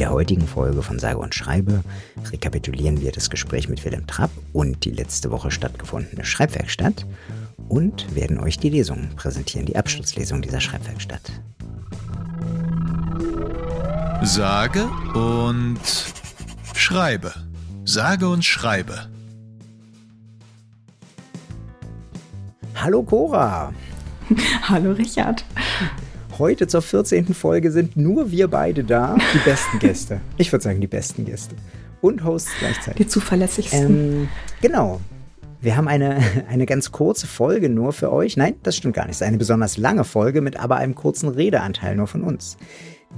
der heutigen Folge von Sage und Schreibe rekapitulieren wir das Gespräch mit Willem Trapp und die letzte Woche stattgefundene Schreibwerkstatt und werden euch die Lesung präsentieren, die Abschlusslesung dieser Schreibwerkstatt. Sage und Schreibe. Sage und Schreibe. Hallo Cora. Hallo Richard. Heute zur 14. Folge sind nur wir beide da. Die besten Gäste. Ich würde sagen, die besten Gäste. Und Hosts gleichzeitig. Die zuverlässigsten. Ähm, genau. Wir haben eine, eine ganz kurze Folge nur für euch. Nein, das stimmt gar nicht. Es ist eine besonders lange Folge mit aber einem kurzen Redeanteil nur von uns.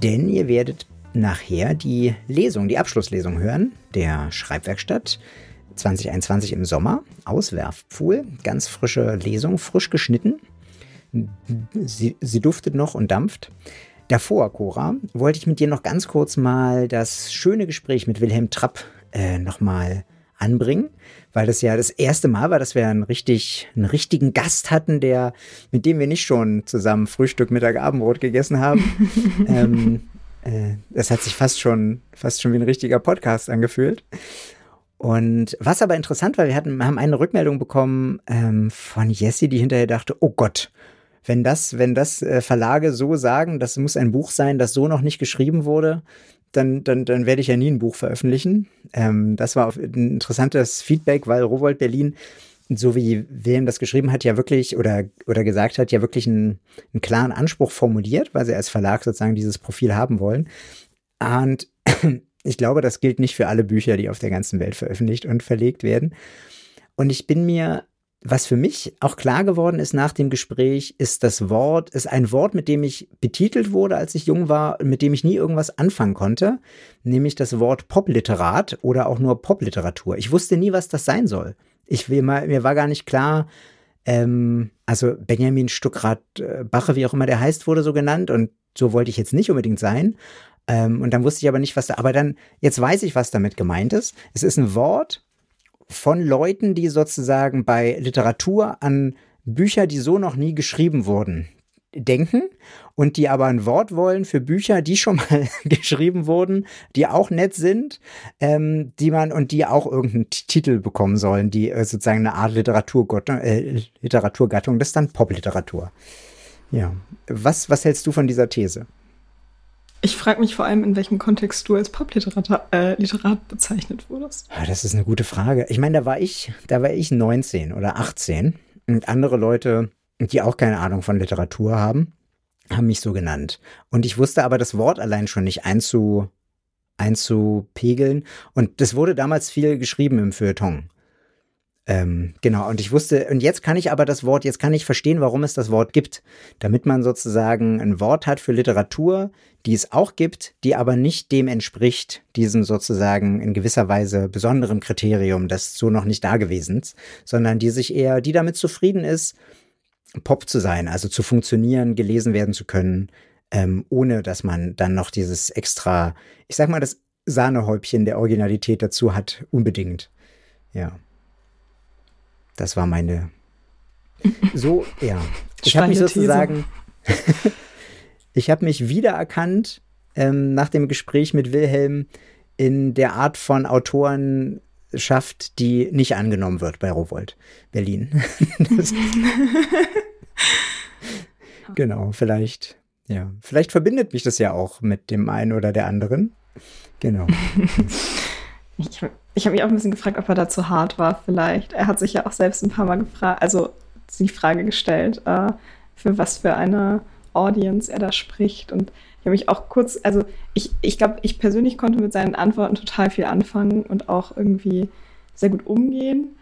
Denn ihr werdet nachher die Lesung, die Abschlusslesung hören der Schreibwerkstatt 2021 im Sommer. Auswerfpfuhl, ganz frische Lesung, frisch geschnitten. Sie, sie duftet noch und dampft. Davor, Cora, wollte ich mit dir noch ganz kurz mal das schöne Gespräch mit Wilhelm Trapp äh, nochmal anbringen, weil das ja das erste Mal war, dass wir einen, richtig, einen richtigen Gast hatten, der, mit dem wir nicht schon zusammen Frühstück, Mittag, Abendbrot gegessen haben. ähm, äh, das hat sich fast schon, fast schon wie ein richtiger Podcast angefühlt. Und was aber interessant war, wir hatten, haben eine Rückmeldung bekommen ähm, von Jessie, die hinterher dachte, oh Gott, wenn das, wenn das äh, Verlage so sagen, das muss ein Buch sein, das so noch nicht geschrieben wurde, dann, dann, dann werde ich ja nie ein Buch veröffentlichen. Ähm, das war ein interessantes Feedback, weil Rowold Berlin, so wie Wilhelm das geschrieben hat, ja wirklich oder, oder gesagt hat, ja wirklich einen, einen klaren Anspruch formuliert, weil sie als Verlag sozusagen dieses Profil haben wollen. Und ich glaube, das gilt nicht für alle Bücher, die auf der ganzen Welt veröffentlicht und verlegt werden. Und ich bin mir was für mich auch klar geworden ist nach dem Gespräch, ist das Wort, ist ein Wort, mit dem ich betitelt wurde, als ich jung war, mit dem ich nie irgendwas anfangen konnte, nämlich das Wort Popliterat oder auch nur Popliteratur. Ich wusste nie, was das sein soll. Ich, mir, war gar nicht klar, ähm, also Benjamin Stuckrad Bache, wie auch immer der heißt, wurde so genannt und so wollte ich jetzt nicht unbedingt sein. Ähm, und dann wusste ich aber nicht, was da, aber dann, jetzt weiß ich, was damit gemeint ist. Es ist ein Wort, von Leuten, die sozusagen bei Literatur an Bücher, die so noch nie geschrieben wurden, denken und die aber ein Wort wollen für Bücher, die schon mal geschrieben wurden, die auch nett sind, ähm, die man und die auch irgendeinen Titel bekommen sollen, die äh, sozusagen eine Art Literaturgattung, äh, Literaturgattung, das ist dann Popliteratur. Ja, was was hältst du von dieser These? Ich frage mich vor allem, in welchem Kontext du als Popliterat äh, Literat bezeichnet wurdest. Ja, das ist eine gute Frage. Ich meine, da war ich, da war ich 19 oder 18 und andere Leute, die auch keine Ahnung von Literatur haben, haben mich so genannt. Und ich wusste aber das Wort allein schon nicht einzu, einzupegeln. Und das wurde damals viel geschrieben im Feuilleton. Ähm, genau, und ich wusste, und jetzt kann ich aber das Wort, jetzt kann ich verstehen, warum es das Wort gibt. Damit man sozusagen ein Wort hat für Literatur, die es auch gibt, die aber nicht dem entspricht, diesem sozusagen in gewisser Weise besonderen Kriterium, das so noch nicht da gewesen ist, sondern die sich eher, die damit zufrieden ist, Pop zu sein, also zu funktionieren, gelesen werden zu können, ähm, ohne dass man dann noch dieses extra, ich sag mal, das Sahnehäubchen der Originalität dazu hat, unbedingt. Ja. Das war meine. So, ja. Ich habe mich sozusagen. ich habe mich wiedererkannt ähm, nach dem Gespräch mit Wilhelm in der Art von Autorenschaft, die nicht angenommen wird bei Rowold Berlin. genau, vielleicht, ja, vielleicht verbindet mich das ja auch mit dem einen oder der anderen. Genau. Ich, ich habe mich auch ein bisschen gefragt, ob er da zu hart war, vielleicht. Er hat sich ja auch selbst ein paar Mal gefragt, also die Frage gestellt, äh, für was für eine Audience er da spricht. Und ich habe mich auch kurz, also ich, ich glaube, ich persönlich konnte mit seinen Antworten total viel anfangen und auch irgendwie sehr gut umgehen.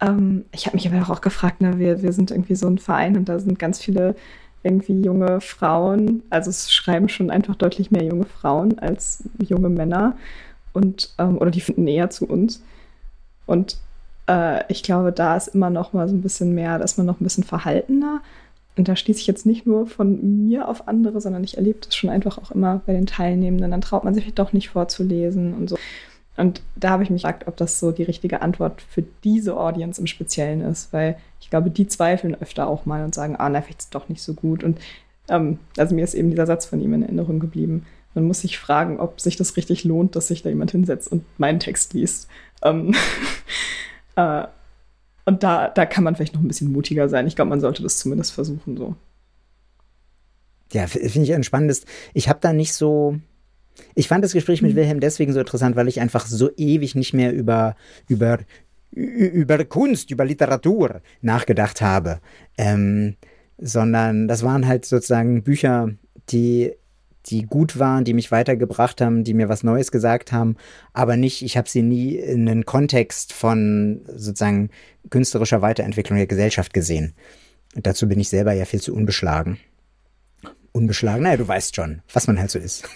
Ähm, ich habe mich aber auch gefragt, ne, wir, wir sind irgendwie so ein Verein und da sind ganz viele irgendwie junge Frauen. Also es schreiben schon einfach deutlich mehr junge Frauen als junge Männer und ähm, oder die finden eher zu uns. Und äh, ich glaube, da ist immer noch mal so ein bisschen mehr, da ist man noch ein bisschen verhaltener. Und da schließe ich jetzt nicht nur von mir auf andere, sondern ich erlebe das schon einfach auch immer bei den Teilnehmenden. Dann traut man sich doch nicht vorzulesen und so. Und da habe ich mich gefragt, ob das so die richtige Antwort für diese Audience im Speziellen ist, weil ich glaube, die zweifeln öfter auch mal und sagen, ah, na, vielleicht ist es doch nicht so gut. Und ähm, also mir ist eben dieser Satz von ihm in Erinnerung geblieben, Man muss sich fragen, ob sich das richtig lohnt, dass sich da jemand hinsetzt und meinen Text liest. Ähm, äh, und da, da kann man vielleicht noch ein bisschen mutiger sein. Ich glaube, man sollte das zumindest versuchen so. Ja, finde ich ein spannendes. Ich habe da nicht so. Ich fand das Gespräch mit mhm. Wilhelm deswegen so interessant, weil ich einfach so ewig nicht mehr über, über, über Kunst, über Literatur nachgedacht habe. Ähm, sondern das waren halt sozusagen Bücher, die die gut waren, die mich weitergebracht haben, die mir was Neues gesagt haben, aber nicht, ich habe sie nie in einen Kontext von sozusagen künstlerischer Weiterentwicklung der Gesellschaft gesehen. Und dazu bin ich selber ja viel zu unbeschlagen. Unbeschlagen, naja, du weißt schon, was man halt so ist.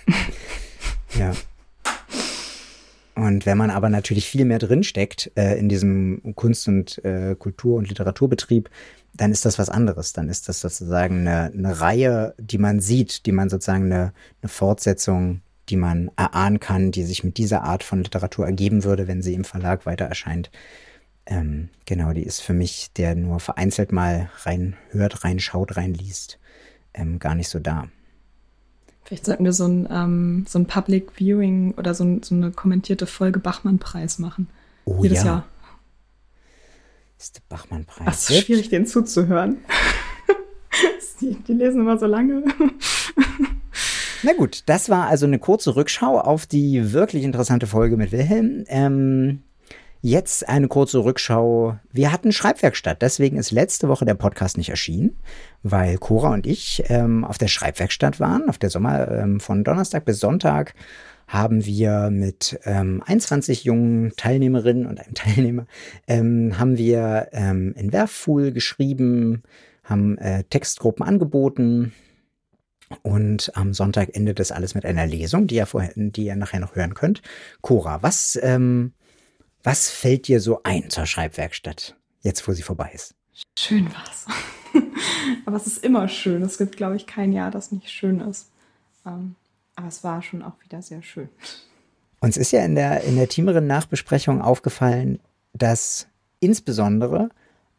ja. Und wenn man aber natürlich viel mehr drinsteckt äh, in diesem Kunst- und äh, Kultur- und Literaturbetrieb, dann ist das was anderes. Dann ist das sozusagen eine, eine Reihe, die man sieht, die man sozusagen eine, eine Fortsetzung, die man erahnen kann, die sich mit dieser Art von Literatur ergeben würde, wenn sie im Verlag weiter erscheint. Ähm, genau, die ist für mich, der nur vereinzelt mal reinhört, reinschaut, reinliest, ähm, gar nicht so da. Vielleicht sollten wir so ein, ähm, so ein Public Viewing oder so, ein, so eine kommentierte Folge Bachmann-Preis machen. Oh, Jedes ja. Jahr. Ist der Bachmann-Preis. Ach, es ist schwierig, denen zuzuhören. die, die lesen immer so lange. Na gut, das war also eine kurze Rückschau auf die wirklich interessante Folge mit Wilhelm. Ähm, Jetzt eine kurze Rückschau. Wir hatten Schreibwerkstatt, deswegen ist letzte Woche der Podcast nicht erschienen, weil Cora und ich ähm, auf der Schreibwerkstatt waren. Auf der Sommer ähm, von Donnerstag bis Sonntag haben wir mit ähm, 21 jungen Teilnehmerinnen und einem Teilnehmer ähm, haben wir ähm, in Werffuhl geschrieben, haben äh, Textgruppen angeboten, und am Sonntag endet das alles mit einer Lesung, die ihr, vorher, die ihr nachher noch hören könnt. Cora, was ähm, was fällt dir so ein zur Schreibwerkstatt, jetzt wo sie vorbei ist? Schön war's. aber es ist immer schön. Es gibt, glaube ich, kein Jahr, das nicht schön ist. Ähm, aber es war schon auch wieder sehr schön. Uns ist ja in der, in der tieferen Nachbesprechung aufgefallen, dass insbesondere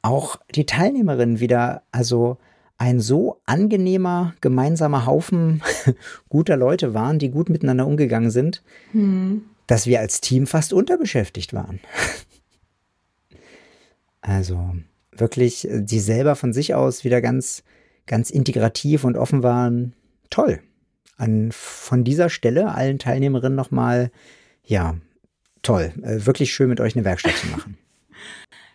auch die Teilnehmerinnen wieder, also ein so angenehmer gemeinsamer Haufen guter Leute waren, die gut miteinander umgegangen sind. Hm dass wir als Team fast unterbeschäftigt waren. also wirklich, die selber von sich aus wieder ganz, ganz integrativ und offen waren. Toll. An, von dieser Stelle allen Teilnehmerinnen nochmal, ja, toll. Äh, wirklich schön mit euch eine Werkstatt zu machen.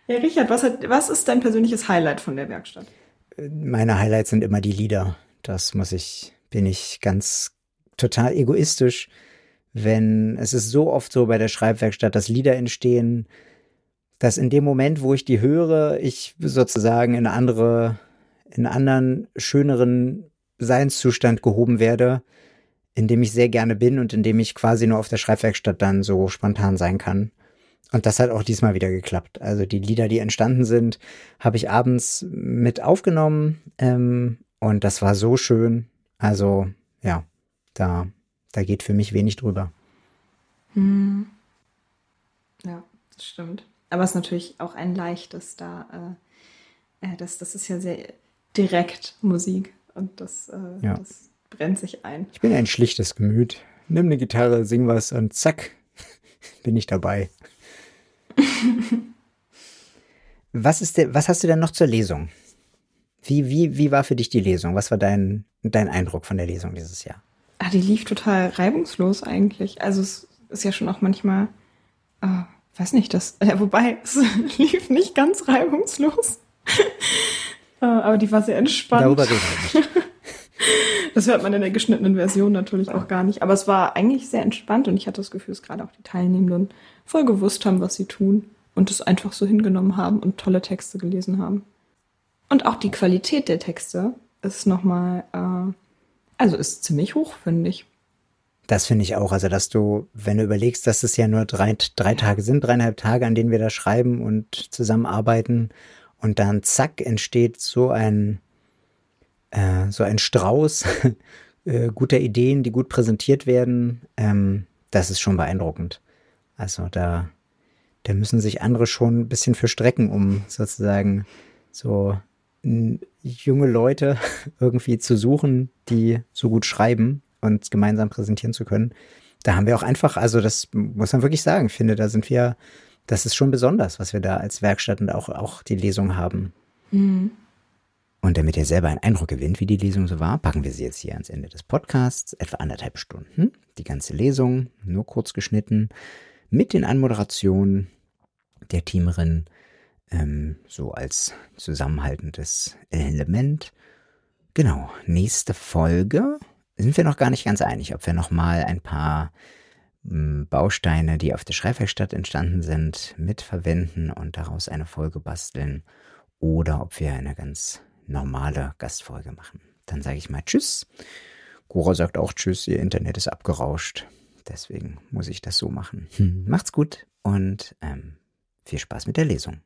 Ja, Richard, was, hat, was ist dein persönliches Highlight von der Werkstatt? Meine Highlights sind immer die Lieder. Das muss ich, bin ich ganz total egoistisch wenn es ist so oft so bei der Schreibwerkstatt, dass Lieder entstehen, dass in dem Moment, wo ich die höre, ich sozusagen in andere, in anderen, schöneren Seinszustand gehoben werde, in dem ich sehr gerne bin und in dem ich quasi nur auf der Schreibwerkstatt dann so spontan sein kann. Und das hat auch diesmal wieder geklappt. Also die Lieder, die entstanden sind, habe ich abends mit aufgenommen ähm, und das war so schön. Also ja, da da geht für mich wenig drüber. Hm. Ja, das stimmt. Aber es ist natürlich auch ein leichtes da. Äh, äh, das, das ist ja sehr direkt Musik und das, äh, ja. das brennt sich ein. Ich bin ein schlichtes Gemüt. Nimm eine Gitarre, sing was und zack, bin ich dabei. was, ist der, was hast du denn noch zur Lesung? Wie, wie, wie war für dich die Lesung? Was war dein, dein Eindruck von der Lesung dieses Jahr? Ah, die lief total reibungslos eigentlich. Also es ist ja schon auch manchmal, äh, weiß nicht, das, äh, wobei es lief nicht ganz reibungslos. äh, aber die war sehr entspannt. Darüber reden wir nicht. Das hört man in der geschnittenen Version natürlich auch gar nicht. Aber es war eigentlich sehr entspannt und ich hatte das Gefühl, dass gerade auch die Teilnehmenden voll gewusst haben, was sie tun und es einfach so hingenommen haben und tolle Texte gelesen haben. Und auch die Qualität der Texte ist nochmal äh, also ist ziemlich hoch, finde ich. Das finde ich auch. Also, dass du, wenn du überlegst, dass es ja nur drei, drei Tage sind, dreieinhalb Tage, an denen wir da schreiben und zusammenarbeiten und dann zack entsteht so ein, äh, so ein Strauß äh, guter Ideen, die gut präsentiert werden, ähm, das ist schon beeindruckend. Also da, da müssen sich andere schon ein bisschen für strecken, um sozusagen so junge Leute irgendwie zu suchen, die so gut schreiben. und gemeinsam präsentieren zu können. Da haben wir auch einfach, also das muss man wirklich sagen, ich finde, da sind wir, das ist schon besonders, was wir da als Werkstatt und auch, auch die Lesung haben. Mhm. Und damit ihr selber einen Eindruck gewinnt, wie die Lesung so war, packen wir sie jetzt hier ans Ende des Podcasts, etwa anderthalb Stunden. Die ganze Lesung, nur kurz geschnitten, mit den Anmoderationen der Teamerin, ähm, so als zusammenhaltendes Element. Genau, nächste Folge sind wir noch gar nicht ganz einig, ob wir nochmal ein paar hm, Bausteine, die auf der Schreibwerkstatt entstanden sind, mitverwenden und daraus eine Folge basteln oder ob wir eine ganz normale Gastfolge machen. Dann sage ich mal Tschüss. Cora sagt auch Tschüss, ihr Internet ist abgerauscht. Deswegen muss ich das so machen. Hm, macht's gut und ähm, viel Spaß mit der Lesung.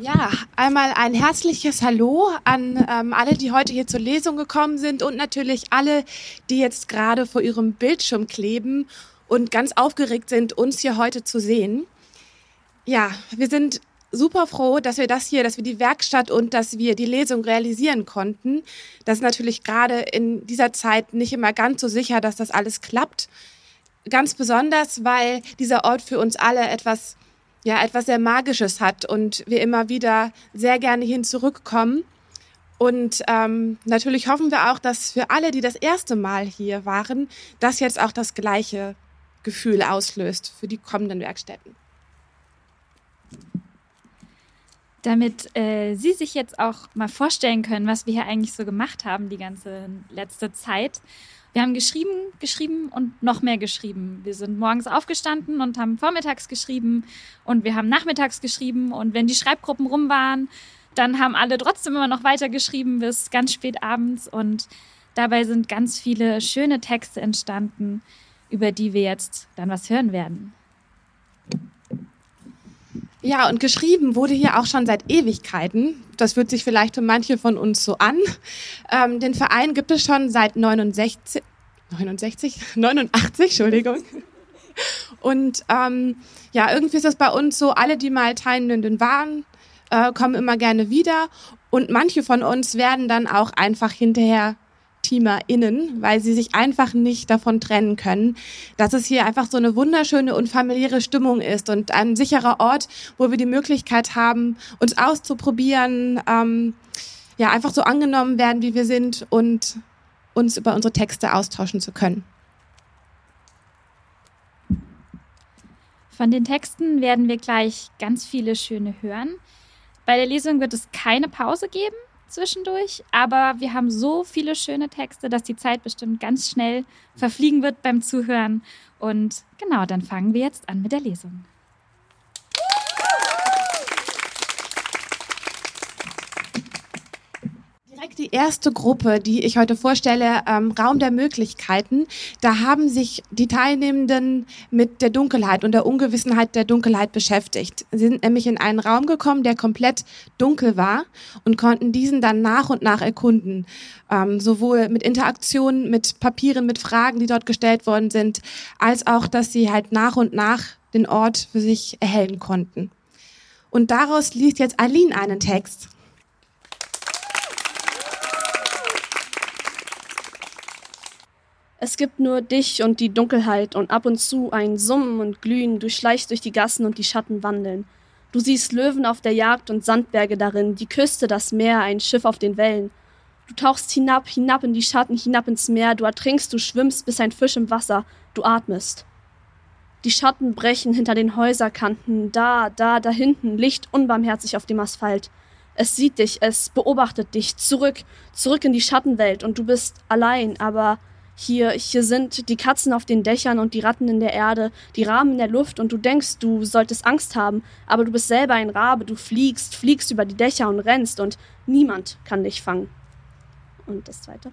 Ja, einmal ein herzliches Hallo an ähm, alle, die heute hier zur Lesung gekommen sind und natürlich alle, die jetzt gerade vor ihrem Bildschirm kleben und ganz aufgeregt sind, uns hier heute zu sehen. Ja, wir sind super froh, dass wir das hier, dass wir die Werkstatt und dass wir die Lesung realisieren konnten. Das ist natürlich gerade in dieser Zeit nicht immer ganz so sicher, dass das alles klappt. Ganz besonders, weil dieser Ort für uns alle etwas, ja, etwas sehr Magisches hat und wir immer wieder sehr gerne hin zurückkommen. Und ähm, natürlich hoffen wir auch, dass für alle, die das erste Mal hier waren, das jetzt auch das gleiche Gefühl auslöst für die kommenden Werkstätten. Damit äh, Sie sich jetzt auch mal vorstellen können, was wir hier eigentlich so gemacht haben die ganze letzte Zeit. Wir haben geschrieben, geschrieben und noch mehr geschrieben. Wir sind morgens aufgestanden und haben vormittags geschrieben und wir haben nachmittags geschrieben und wenn die Schreibgruppen rum waren, dann haben alle trotzdem immer noch weiter geschrieben bis ganz spät abends und dabei sind ganz viele schöne Texte entstanden, über die wir jetzt dann was hören werden. Ja, und geschrieben wurde hier auch schon seit Ewigkeiten. Das fühlt sich vielleicht für manche von uns so an. Ähm, den Verein gibt es schon seit 69, 69, 89, Entschuldigung. Und ähm, ja, irgendwie ist das bei uns so, alle, die mal Teilnehmenden waren, äh, kommen immer gerne wieder. Und manche von uns werden dann auch einfach hinterher TeamerInnen, weil sie sich einfach nicht davon trennen können, dass es hier einfach so eine wunderschöne und familiäre Stimmung ist und ein sicherer Ort, wo wir die Möglichkeit haben, uns auszuprobieren, ähm, ja, einfach so angenommen werden, wie wir sind und uns über unsere Texte austauschen zu können. Von den Texten werden wir gleich ganz viele schöne hören. Bei der Lesung wird es keine Pause geben zwischendurch, aber wir haben so viele schöne Texte, dass die Zeit bestimmt ganz schnell verfliegen wird beim Zuhören. Und genau, dann fangen wir jetzt an mit der Lesung. Direkt die erste Gruppe, die ich heute vorstelle, ähm, Raum der Möglichkeiten. Da haben sich die Teilnehmenden mit der Dunkelheit und der Ungewissenheit der Dunkelheit beschäftigt. Sie sind nämlich in einen Raum gekommen, der komplett dunkel war und konnten diesen dann nach und nach erkunden. Ähm, sowohl mit Interaktionen, mit Papieren, mit Fragen, die dort gestellt worden sind, als auch, dass sie halt nach und nach den Ort für sich erhellen konnten. Und daraus liest jetzt Aline einen Text. Es gibt nur dich und die Dunkelheit und ab und zu ein Summen und Glühen, du schleichst durch die Gassen und die Schatten wandeln. Du siehst Löwen auf der Jagd und Sandberge darin, die Küste, das Meer, ein Schiff auf den Wellen. Du tauchst hinab, hinab in die Schatten, hinab ins Meer, du ertrinkst, du schwimmst, bis ein Fisch im Wasser, du atmest. Die Schatten brechen hinter den Häuserkanten, da, da, da hinten, Licht unbarmherzig auf dem Asphalt. Es sieht dich, es beobachtet dich, zurück, zurück in die Schattenwelt und du bist allein, aber hier, hier sind die Katzen auf den Dächern und die Ratten in der Erde, die Raben in der Luft und du denkst, du solltest Angst haben, aber du bist selber ein Rabe, du fliegst, fliegst über die Dächer und rennst und niemand kann dich fangen. Und das zweite.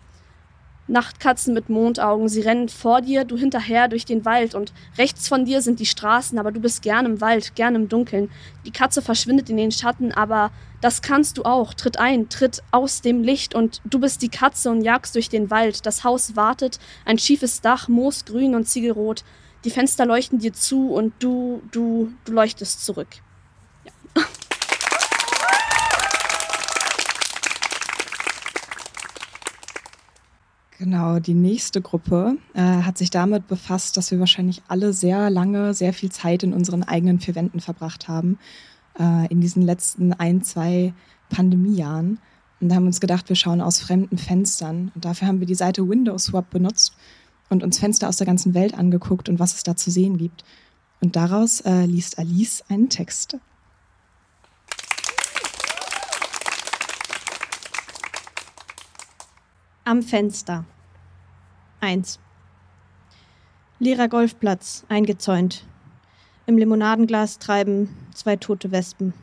Nachtkatzen mit Mondaugen, sie rennen vor dir, du hinterher durch den Wald und rechts von dir sind die Straßen, aber du bist gern im Wald, gern im Dunkeln. Die Katze verschwindet in den Schatten, aber das kannst du auch. Tritt ein, tritt aus dem Licht und du bist die Katze und jagst durch den Wald. Das Haus wartet, ein schiefes Dach, moosgrün und ziegelrot. Die Fenster leuchten dir zu und du, du, du leuchtest zurück. Ja. Genau, die nächste Gruppe äh, hat sich damit befasst, dass wir wahrscheinlich alle sehr lange, sehr viel Zeit in unseren eigenen vier Wänden verbracht haben, äh, in diesen letzten ein, zwei Pandemiejahren. Und da haben wir uns gedacht, wir schauen aus fremden Fenstern. Und dafür haben wir die Seite Windows Swap benutzt und uns Fenster aus der ganzen Welt angeguckt und was es da zu sehen gibt. Und daraus äh, liest Alice einen Text. Am Fenster. 1. Leerer Golfplatz, eingezäunt. Im Limonadenglas treiben zwei tote Wespen.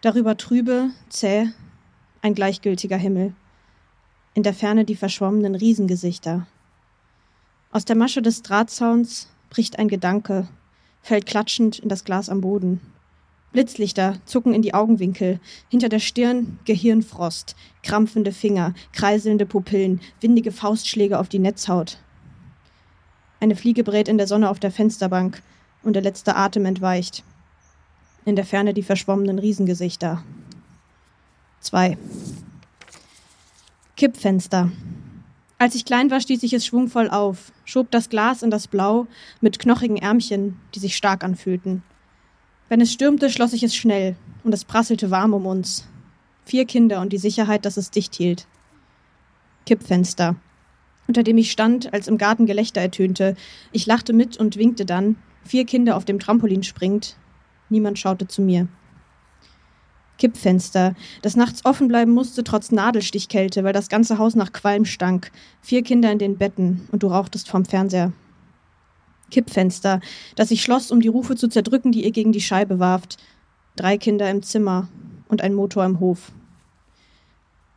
Darüber trübe, zäh, ein gleichgültiger Himmel. In der Ferne die verschwommenen Riesengesichter. Aus der Masche des Drahtzauns bricht ein Gedanke, fällt klatschend in das Glas am Boden. Blitzlichter zucken in die Augenwinkel, hinter der Stirn Gehirnfrost, krampfende Finger, kreiselnde Pupillen, windige Faustschläge auf die Netzhaut. Eine Fliege brät in der Sonne auf der Fensterbank und der letzte Atem entweicht. In der Ferne die verschwommenen Riesengesichter. Zwei. Kippfenster. Als ich klein war, stieß ich es schwungvoll auf, schob das Glas in das Blau mit knochigen Ärmchen, die sich stark anfühlten. Wenn es stürmte, schloss ich es schnell, und es prasselte warm um uns. Vier Kinder und die Sicherheit, dass es dicht hielt. Kippfenster, unter dem ich stand, als im Garten Gelächter ertönte. Ich lachte mit und winkte dann, vier Kinder auf dem Trampolin springt. Niemand schaute zu mir. Kippfenster, das nachts offen bleiben musste, trotz Nadelstichkälte, weil das ganze Haus nach Qualm stank. Vier Kinder in den Betten und du rauchtest vom Fernseher. Kippfenster, das sich schloss, um die Rufe zu zerdrücken, die ihr gegen die Scheibe warft. Drei Kinder im Zimmer und ein Motor im Hof.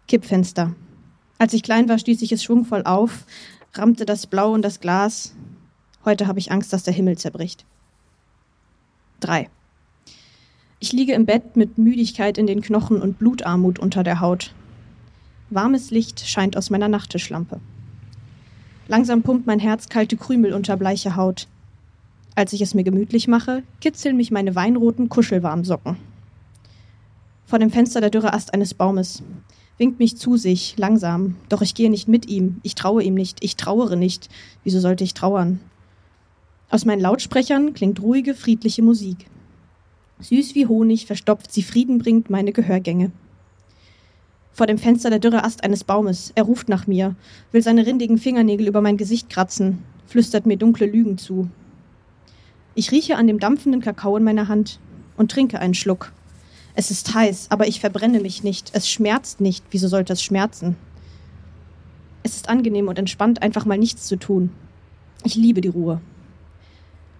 Kippfenster. Als ich klein war, stieß ich es schwungvoll auf, rammte das Blau und das Glas. Heute habe ich Angst, dass der Himmel zerbricht. Drei. Ich liege im Bett mit Müdigkeit in den Knochen und Blutarmut unter der Haut. Warmes Licht scheint aus meiner Nachttischlampe. Langsam pumpt mein Herz kalte Krümel unter bleiche Haut. Als ich es mir gemütlich mache, kitzeln mich meine weinroten Kuschelwarmsocken. Vor dem Fenster der dürre Ast eines Baumes. Winkt mich zu sich, langsam. Doch ich gehe nicht mit ihm. Ich traue ihm nicht. Ich trauere nicht. Wieso sollte ich trauern? Aus meinen Lautsprechern klingt ruhige, friedliche Musik. Süß wie Honig verstopft sie Frieden bringt meine Gehörgänge vor dem Fenster der dürre Ast eines Baumes. Er ruft nach mir, will seine rindigen Fingernägel über mein Gesicht kratzen, flüstert mir dunkle Lügen zu. Ich rieche an dem dampfenden Kakao in meiner Hand und trinke einen Schluck. Es ist heiß, aber ich verbrenne mich nicht. Es schmerzt nicht. Wieso sollte es schmerzen? Es ist angenehm und entspannt, einfach mal nichts zu tun. Ich liebe die Ruhe.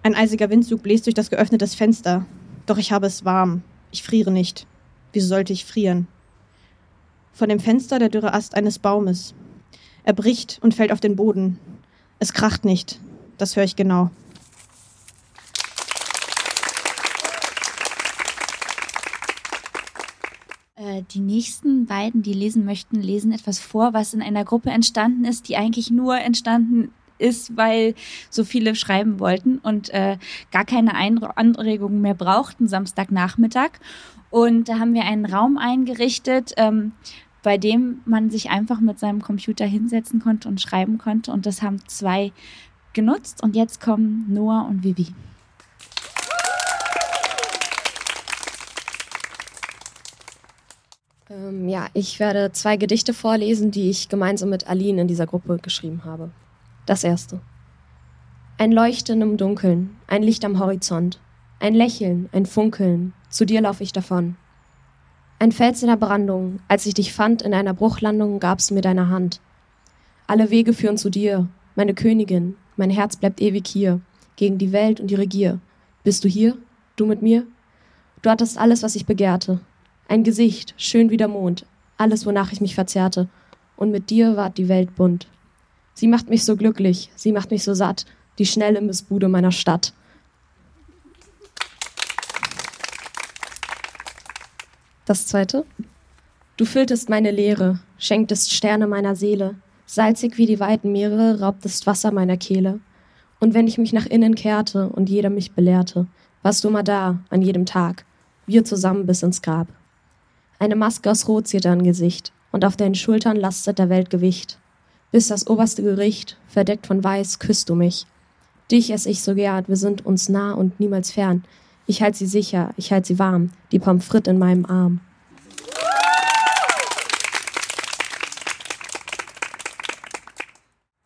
Ein eisiger Windzug bläst durch das geöffnete Fenster. Doch ich habe es warm. Ich friere nicht. Wieso sollte ich frieren? Von dem Fenster der dürre Ast eines Baumes. Er bricht und fällt auf den Boden. Es kracht nicht. Das höre ich genau. Äh, die nächsten beiden, die lesen möchten, lesen etwas vor, was in einer Gruppe entstanden ist, die eigentlich nur entstanden ist, weil so viele schreiben wollten und äh, gar keine Anregungen mehr brauchten Samstagnachmittag. Und da haben wir einen Raum eingerichtet, ähm, bei dem man sich einfach mit seinem Computer hinsetzen konnte und schreiben konnte. Und das haben zwei genutzt. Und jetzt kommen Noah und Vivi. Ähm, ja, ich werde zwei Gedichte vorlesen, die ich gemeinsam mit Aline in dieser Gruppe geschrieben habe. Das erste. Ein Leuchten im Dunkeln, ein Licht am Horizont, ein Lächeln, ein Funkeln, zu dir lauf ich davon. Ein Fels in der Brandung, als ich dich fand in einer Bruchlandung, gabst du mir deine Hand. Alle Wege führen zu dir, meine Königin, mein Herz bleibt ewig hier, gegen die Welt und ihre Gier. Bist du hier? Du mit mir? Du hattest alles, was ich begehrte. Ein Gesicht, schön wie der Mond, alles, wonach ich mich verzerrte. Und mit dir ward die Welt bunt. Sie macht mich so glücklich, sie macht mich so satt, die schnelle Missbude meiner Stadt. Das zweite. Du fülltest meine Leere, schenktest Sterne meiner Seele, salzig wie die weiten Meere raubtest Wasser meiner Kehle. Und wenn ich mich nach innen kehrte und jeder mich belehrte, warst du immer da, an jedem Tag, wir zusammen bis ins Grab. Eine Maske aus Rot ziert dein Gesicht, und auf deinen Schultern lastet der Weltgewicht. Bis das oberste Gericht, verdeckt von Weiß, küsst du mich. Dich ess ich so gern, wir sind uns nah und niemals fern. Ich halt sie sicher, ich halt sie warm, die Pommes frites in meinem Arm.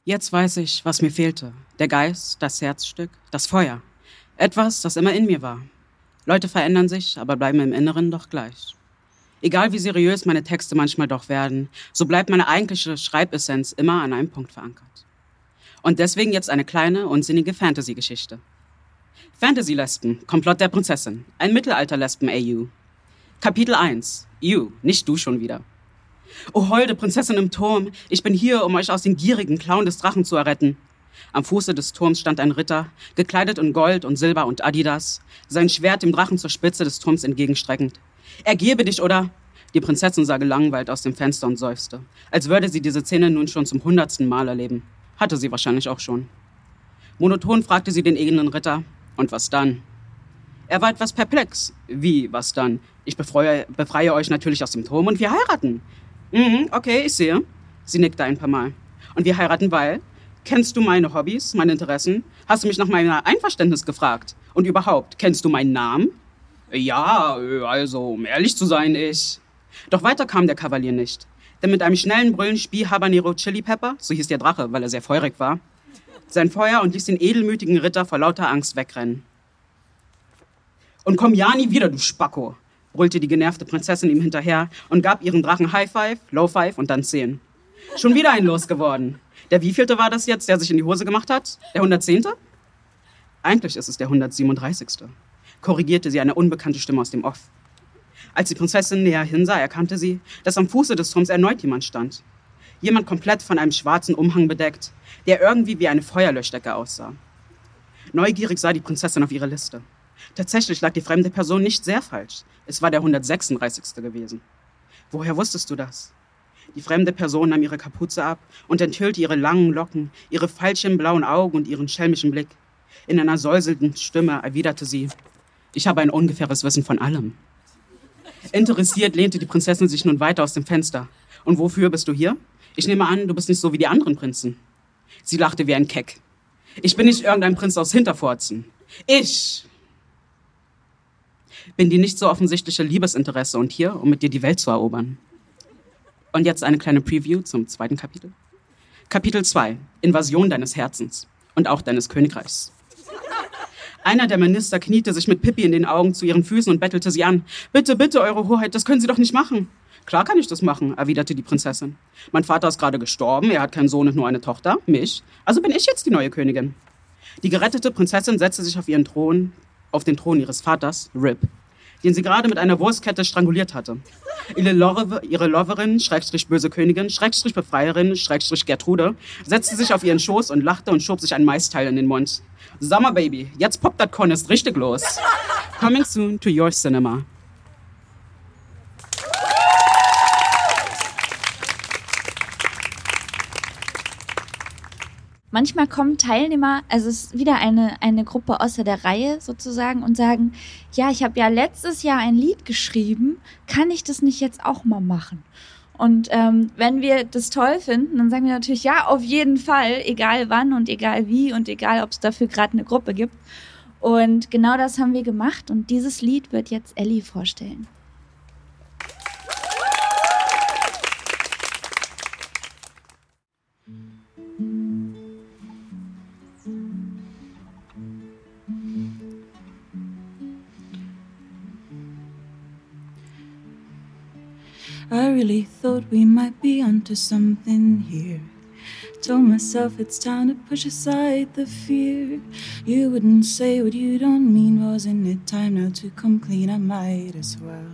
Jetzt weiß ich, was mir fehlte. Der Geist, das Herzstück, das Feuer. Etwas, das immer in mir war. Leute verändern sich, aber bleiben im Inneren doch gleich. Egal wie seriös meine Texte manchmal doch werden, so bleibt meine eigentliche Schreibessenz immer an einem Punkt verankert. Und deswegen jetzt eine kleine, unsinnige Fantasy-Geschichte. Fantasy-Lesben, Komplott der Prinzessin, ein Mittelalter-Lesben-AU. Kapitel 1, You, nicht du schon wieder. O holde Prinzessin im Turm, ich bin hier, um euch aus den gierigen Klauen des Drachen zu erretten. Am Fuße des Turms stand ein Ritter, gekleidet in Gold und Silber und Adidas, sein Schwert dem Drachen zur Spitze des Turms entgegenstreckend. Ergebe dich, oder? Die Prinzessin sah gelangweilt aus dem Fenster und seufzte, als würde sie diese Szene nun schon zum hundertsten Mal erleben. Hatte sie wahrscheinlich auch schon. Monoton fragte sie den edlen Ritter, und was dann? Er war etwas perplex. Wie, was dann? Ich befreie, befreie euch natürlich aus dem Turm und wir heiraten. Mhm, okay, ich sehe. Sie nickte ein paar Mal. Und wir heiraten, weil? Kennst du meine Hobbys, meine Interessen? Hast du mich nach meinem Einverständnis gefragt? Und überhaupt, kennst du meinen Namen? Ja, also, um ehrlich zu sein, ich. Doch weiter kam der Kavalier nicht. Denn mit einem schnellen Brüllen spie Habanero Chili Pepper, so hieß der Drache, weil er sehr feurig war, sein Feuer und ließ den edelmütigen Ritter vor lauter Angst wegrennen. Und komm ja nie wieder, du Spacko, brüllte die genervte Prinzessin ihm hinterher und gab ihrem Drachen High Five, Low Five und dann Zehn. Schon wieder ein Los geworden. Der wievielte war das jetzt, der sich in die Hose gemacht hat? Der 110.? Eigentlich ist es der 137. korrigierte sie eine unbekannte Stimme aus dem Off. Als die Prinzessin näher hinsah, erkannte sie, dass am Fuße des Turms erneut jemand stand. Jemand komplett von einem schwarzen Umhang bedeckt, der irgendwie wie eine Feuerlöschdecke aussah. Neugierig sah die Prinzessin auf ihre Liste. Tatsächlich lag die fremde Person nicht sehr falsch. Es war der 136. gewesen. Woher wusstest du das? Die fremde Person nahm ihre Kapuze ab und enthüllte ihre langen Locken, ihre falschen blauen Augen und ihren schelmischen Blick. In einer säuselnden Stimme erwiderte sie, ich habe ein ungefähres Wissen von allem. Interessiert lehnte die Prinzessin sich nun weiter aus dem Fenster. Und wofür bist du hier? Ich nehme an, du bist nicht so wie die anderen Prinzen. Sie lachte wie ein Keck. Ich bin nicht irgendein Prinz aus Hinterforzen. Ich bin die nicht so offensichtliche Liebesinteresse und hier, um mit dir die Welt zu erobern. Und jetzt eine kleine Preview zum zweiten Kapitel. Kapitel 2. Invasion deines Herzens und auch deines Königreichs. Einer der Minister kniete sich mit Pippi in den Augen zu ihren Füßen und bettelte sie an. Bitte, bitte, Eure Hoheit, das können Sie doch nicht machen. Klar kann ich das machen, erwiderte die Prinzessin. Mein Vater ist gerade gestorben, er hat keinen Sohn und nur eine Tochter, mich. Also bin ich jetzt die neue Königin. Die gerettete Prinzessin setzte sich auf ihren Thron, auf den Thron ihres Vaters, Rip, den sie gerade mit einer Wurstkette stranguliert hatte. Ihre, Lore, ihre Loverin, Schrägstrich böse Königin, Schrägstrich Befreierin, Schrägstrich Gertrude, setzte sich auf ihren Schoß und lachte und schob sich ein Maisteil in den Mund. Summer Baby, jetzt poppt das Con ist richtig los. Coming soon to your cinema. Manchmal kommen Teilnehmer, also es ist wieder eine, eine Gruppe außer der Reihe sozusagen und sagen, ja, ich habe ja letztes Jahr ein Lied geschrieben, kann ich das nicht jetzt auch mal machen? Und ähm, wenn wir das toll finden, dann sagen wir natürlich, ja, auf jeden Fall, egal wann und egal wie und egal, ob es dafür gerade eine Gruppe gibt. Und genau das haben wir gemacht und dieses Lied wird jetzt Ellie vorstellen. I really thought we might be onto something here. Told myself it's time to push aside the fear. You wouldn't say what you don't mean, wasn't it time now to come clean? I might as well.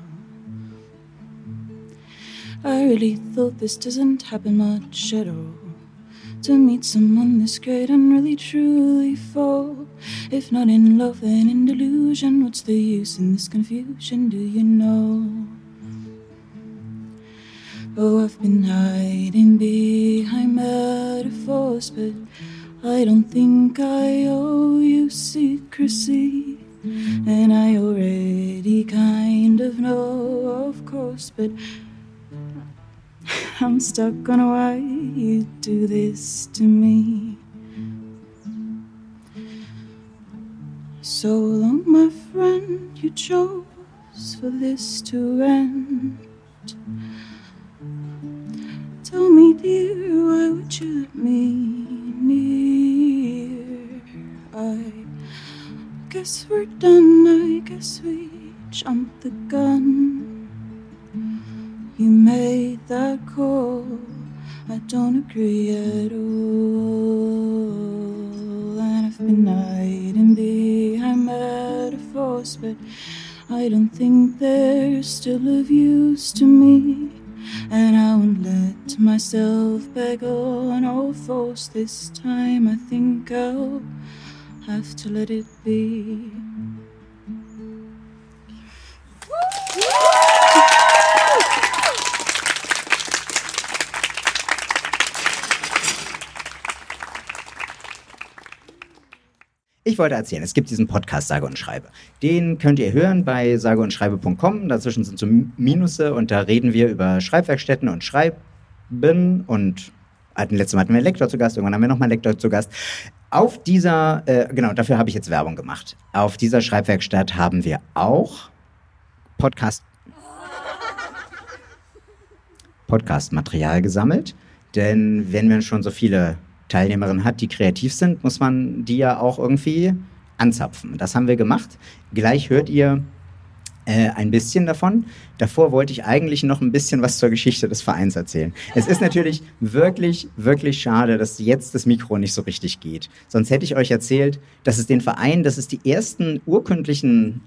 I really thought this doesn't happen much at all. To meet someone this great and really truly fall. If not in love, then in delusion. What's the use in this confusion? Do you know? Oh, I've been hiding behind metaphors, but I don't think I owe you secrecy. And I already kind of know, of course, but I'm stuck on why you do this to me. So long, my friend, you chose for this to end. Tell me, dear, why would you let me near? I guess we're done, I guess we jumped the gun. You made that call, I don't agree at all. And I've been hiding behind metaphors, but I don't think they're still of use to me. And I won't let myself beg on all fours this time. I think I'll have to let it be. Ich wollte erzählen, es gibt diesen Podcast Sage und Schreibe. Den könnt ihr hören bei sageundschreibe.com. Dazwischen sind so Minusse und da reden wir über Schreibwerkstätten und Schreiben und hatten letztes Mal hatten wir einen Lektor zu Gast, irgendwann haben wir nochmal einen Lektor zu Gast. Auf dieser, äh, genau, dafür habe ich jetzt Werbung gemacht. Auf dieser Schreibwerkstatt haben wir auch Podcast, Podcast-Material gesammelt. Denn wenn man schon so viele Teilnehmerinnen hat, die kreativ sind, muss man die ja auch irgendwie anzapfen. Das haben wir gemacht. Gleich hört ihr äh, ein bisschen davon. Davor wollte ich eigentlich noch ein bisschen was zur Geschichte des Vereins erzählen. Es ist natürlich wirklich, wirklich schade, dass jetzt das Mikro nicht so richtig geht. Sonst hätte ich euch erzählt, dass es den Verein, dass es die ersten urkundlichen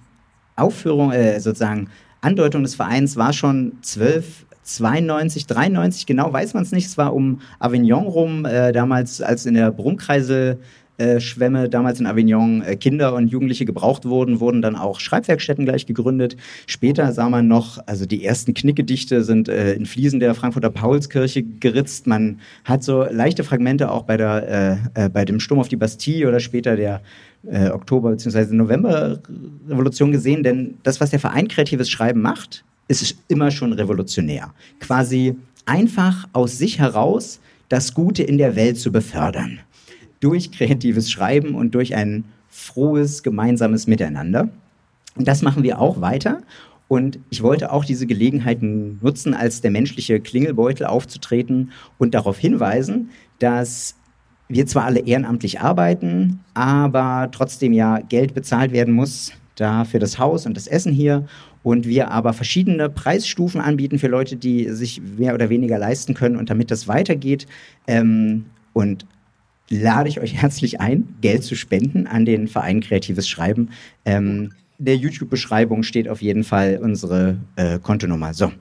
Aufführungen, äh, sozusagen Andeutung des Vereins war schon zwölf 92, 93, genau weiß man es nicht. Es war um Avignon rum, äh, damals, als in der Brummkreisel äh, damals in Avignon äh, Kinder und Jugendliche gebraucht wurden, wurden dann auch Schreibwerkstätten gleich gegründet. Später sah man noch, also die ersten Knickedichte sind äh, in Fliesen der Frankfurter Paulskirche geritzt. Man hat so leichte Fragmente auch bei, der, äh, äh, bei dem Sturm auf die Bastille oder später der äh, Oktober- bzw. Novemberrevolution gesehen. Denn das, was der Verein Kreatives Schreiben macht, ist immer schon revolutionär. Quasi einfach aus sich heraus das Gute in der Welt zu befördern. Durch kreatives Schreiben und durch ein frohes gemeinsames Miteinander. Und das machen wir auch weiter. Und ich wollte auch diese Gelegenheiten nutzen, als der menschliche Klingelbeutel aufzutreten und darauf hinweisen, dass wir zwar alle ehrenamtlich arbeiten, aber trotzdem ja Geld bezahlt werden muss, da für das Haus und das Essen hier und wir aber verschiedene Preisstufen anbieten für Leute, die sich mehr oder weniger leisten können und damit das weitergeht ähm, und lade ich euch herzlich ein, Geld zu spenden an den Verein Kreatives Schreiben. Ähm, der YouTube-Beschreibung steht auf jeden Fall unsere äh, Kontonummer. So.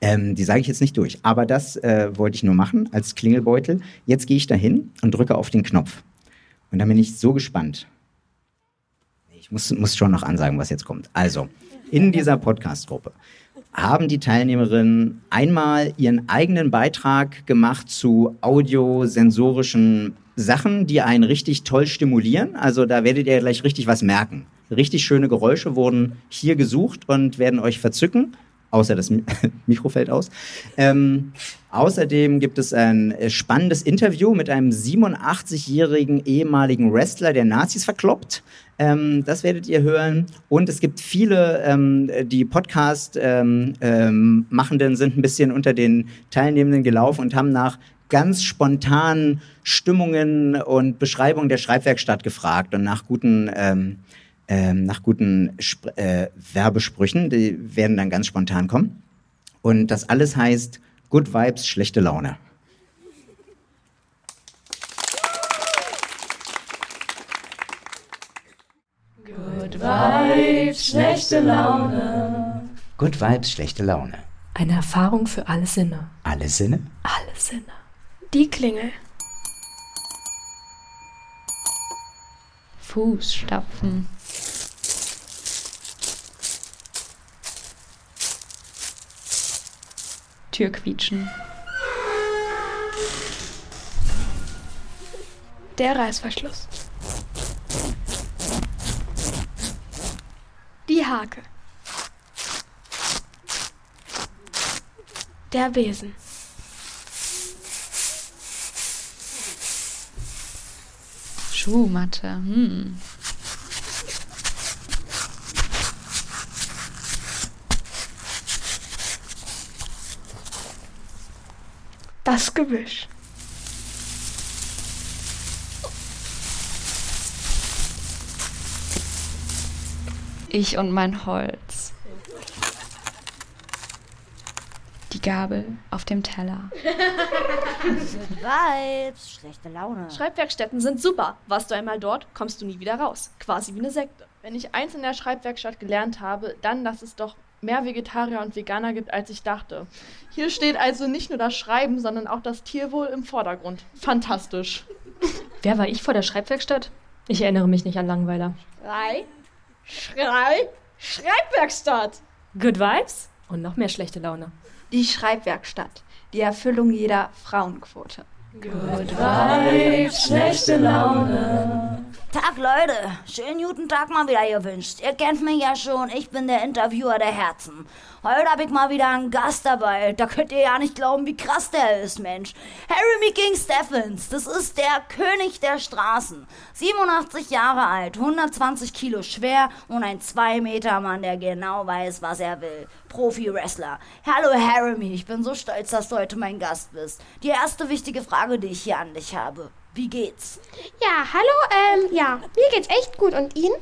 Ähm, die sage ich jetzt nicht durch, aber das äh, wollte ich nur machen als Klingelbeutel. Jetzt gehe ich dahin und drücke auf den Knopf. Und dann bin ich so gespannt. Ich muss, muss schon noch ansagen, was jetzt kommt. Also, in dieser Podcast-Gruppe haben die Teilnehmerinnen einmal ihren eigenen Beitrag gemacht zu audiosensorischen Sachen, die einen richtig toll stimulieren. Also da werdet ihr gleich richtig was merken. Richtig schöne Geräusche wurden hier gesucht und werden euch verzücken außer das Mikro fällt aus. Ähm, außerdem gibt es ein äh, spannendes Interview mit einem 87-jährigen ehemaligen Wrestler, der Nazis verkloppt. Ähm, das werdet ihr hören. Und es gibt viele, ähm, die Podcast-Machenden ähm, ähm, sind ein bisschen unter den Teilnehmenden gelaufen und haben nach ganz spontanen Stimmungen und Beschreibungen der Schreibwerkstatt gefragt und nach guten ähm, nach guten Sp äh, Werbesprüchen, die werden dann ganz spontan kommen. Und das alles heißt Good Vibes, schlechte Laune. Good Vibes, schlechte Laune. Good Vibes, schlechte Laune. Eine Erfahrung für alle Sinne. Alle Sinne? Alle Sinne. Die Klingel. Fußstapfen. Türquietschen. Der Reißverschluss. Die Hake. Der Besen. Schuhmatte. Hm. Das Gebüsch. Ich und mein Holz. Die Gabel auf dem Teller. Vibes, schlechte Laune. Schreibwerkstätten sind super. Warst du einmal dort, kommst du nie wieder raus. Quasi wie eine Sekte. Wenn ich eins in der Schreibwerkstatt gelernt habe, dann, dass es doch mehr Vegetarier und Veganer gibt, als ich dachte. Hier steht also nicht nur das Schreiben, sondern auch das Tierwohl im Vordergrund. Fantastisch. Wer war ich vor der Schreibwerkstatt? Ich erinnere mich nicht an Langweiler. Schrei, Schrei, Schreibwerkstatt. Good Vibes und noch mehr schlechte Laune. Die Schreibwerkstatt. Die Erfüllung jeder Frauenquote. Good Vibes, schlechte Laune. Tag, Leute. Schönen guten Tag mal wieder gewünscht. Ihr kennt mich ja schon, ich bin der Interviewer der Herzen. Heute habe ich mal wieder einen Gast dabei. Da könnt ihr ja nicht glauben, wie krass der ist, Mensch. Harry King Steffens, das ist der König der Straßen. 87 Jahre alt, 120 Kilo schwer und ein 2 Meter Mann, der genau weiß, was er will. Profi-Wrestler. Hallo Harry, ich bin so stolz, dass du heute mein Gast bist. Die erste wichtige Frage, die ich hier an dich habe. Wie geht's? Ja, hallo, ähm, ja, mir geht's echt gut und Ihnen?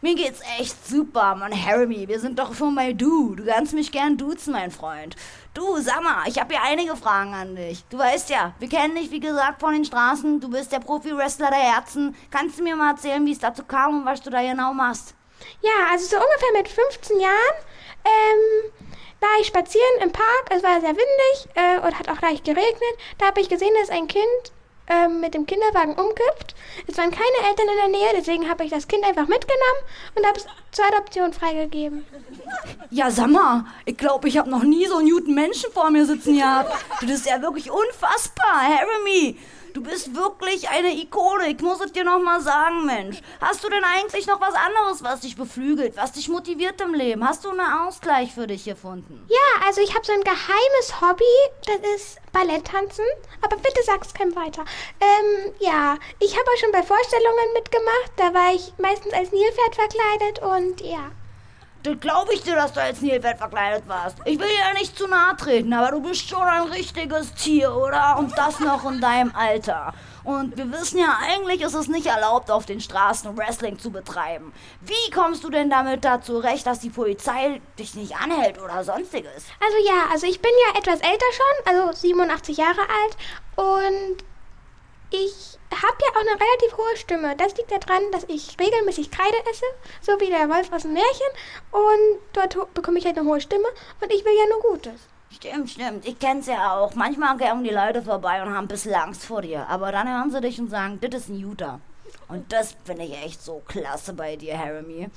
Mir geht's echt super, Mann, Harry, wir sind doch schon bei du. Du kannst mich gern duzen, mein Freund. Du, sag mal, ich habe hier einige Fragen an dich. Du weißt ja, wir kennen dich, wie gesagt, von den Straßen. Du bist der Profi-Wrestler der Herzen. Kannst du mir mal erzählen, wie es dazu kam und was du da genau machst? Ja, also so ungefähr mit 15 Jahren, ähm, war ich spazieren im Park. Es war sehr windig äh, und hat auch leicht geregnet. Da habe ich gesehen, dass ein Kind ähm, mit dem Kinderwagen umkippt. Es waren keine Eltern in der Nähe, deswegen habe ich das Kind einfach mitgenommen und habe es zur Adoption freigegeben. Ja, sag mal, ich glaube, ich habe noch nie so einen guten Menschen vor mir sitzen gehabt. Du bist ja wirklich unfassbar, Harry. Du bist wirklich eine Ikone. Ich muss es dir noch mal sagen, Mensch. Hast du denn eigentlich noch was anderes, was dich beflügelt, was dich motiviert im Leben? Hast du einen Ausgleich für dich gefunden? Ja, also ich habe so ein geheimes Hobby. Das ist Balletttanzen. Aber bitte sag's keinem weiter. Ähm, ja, ich habe auch schon bei Vorstellungen mitgemacht. Da war ich meistens als Nilpferd verkleidet und ja. Das glaube ich dir, dass du als Nilpferd verkleidet warst. Ich will dir ja nicht zu nahe treten, aber du bist schon ein richtiges Tier, oder? Und das noch in deinem Alter. Und wir wissen ja, eigentlich ist es nicht erlaubt, auf den Straßen Wrestling zu betreiben. Wie kommst du denn damit dazu recht, dass die Polizei dich nicht anhält oder sonstiges? Also ja, also ich bin ja etwas älter schon, also 87 Jahre alt. Und ich habe ja auch eine relativ hohe Stimme. Das liegt daran, dass ich regelmäßig Kreide esse, so wie der Wolf aus dem Märchen. Und dort bekomme ich halt eine hohe Stimme und ich will ja nur Gutes. Stimmt, stimmt. Ich kenn's ja auch. Manchmal gehen die Leute vorbei und haben ein bisschen Angst vor dir. Aber dann hören sie dich und sagen, das ist ein Juter. Und das finde ich echt so klasse bei dir, Harry.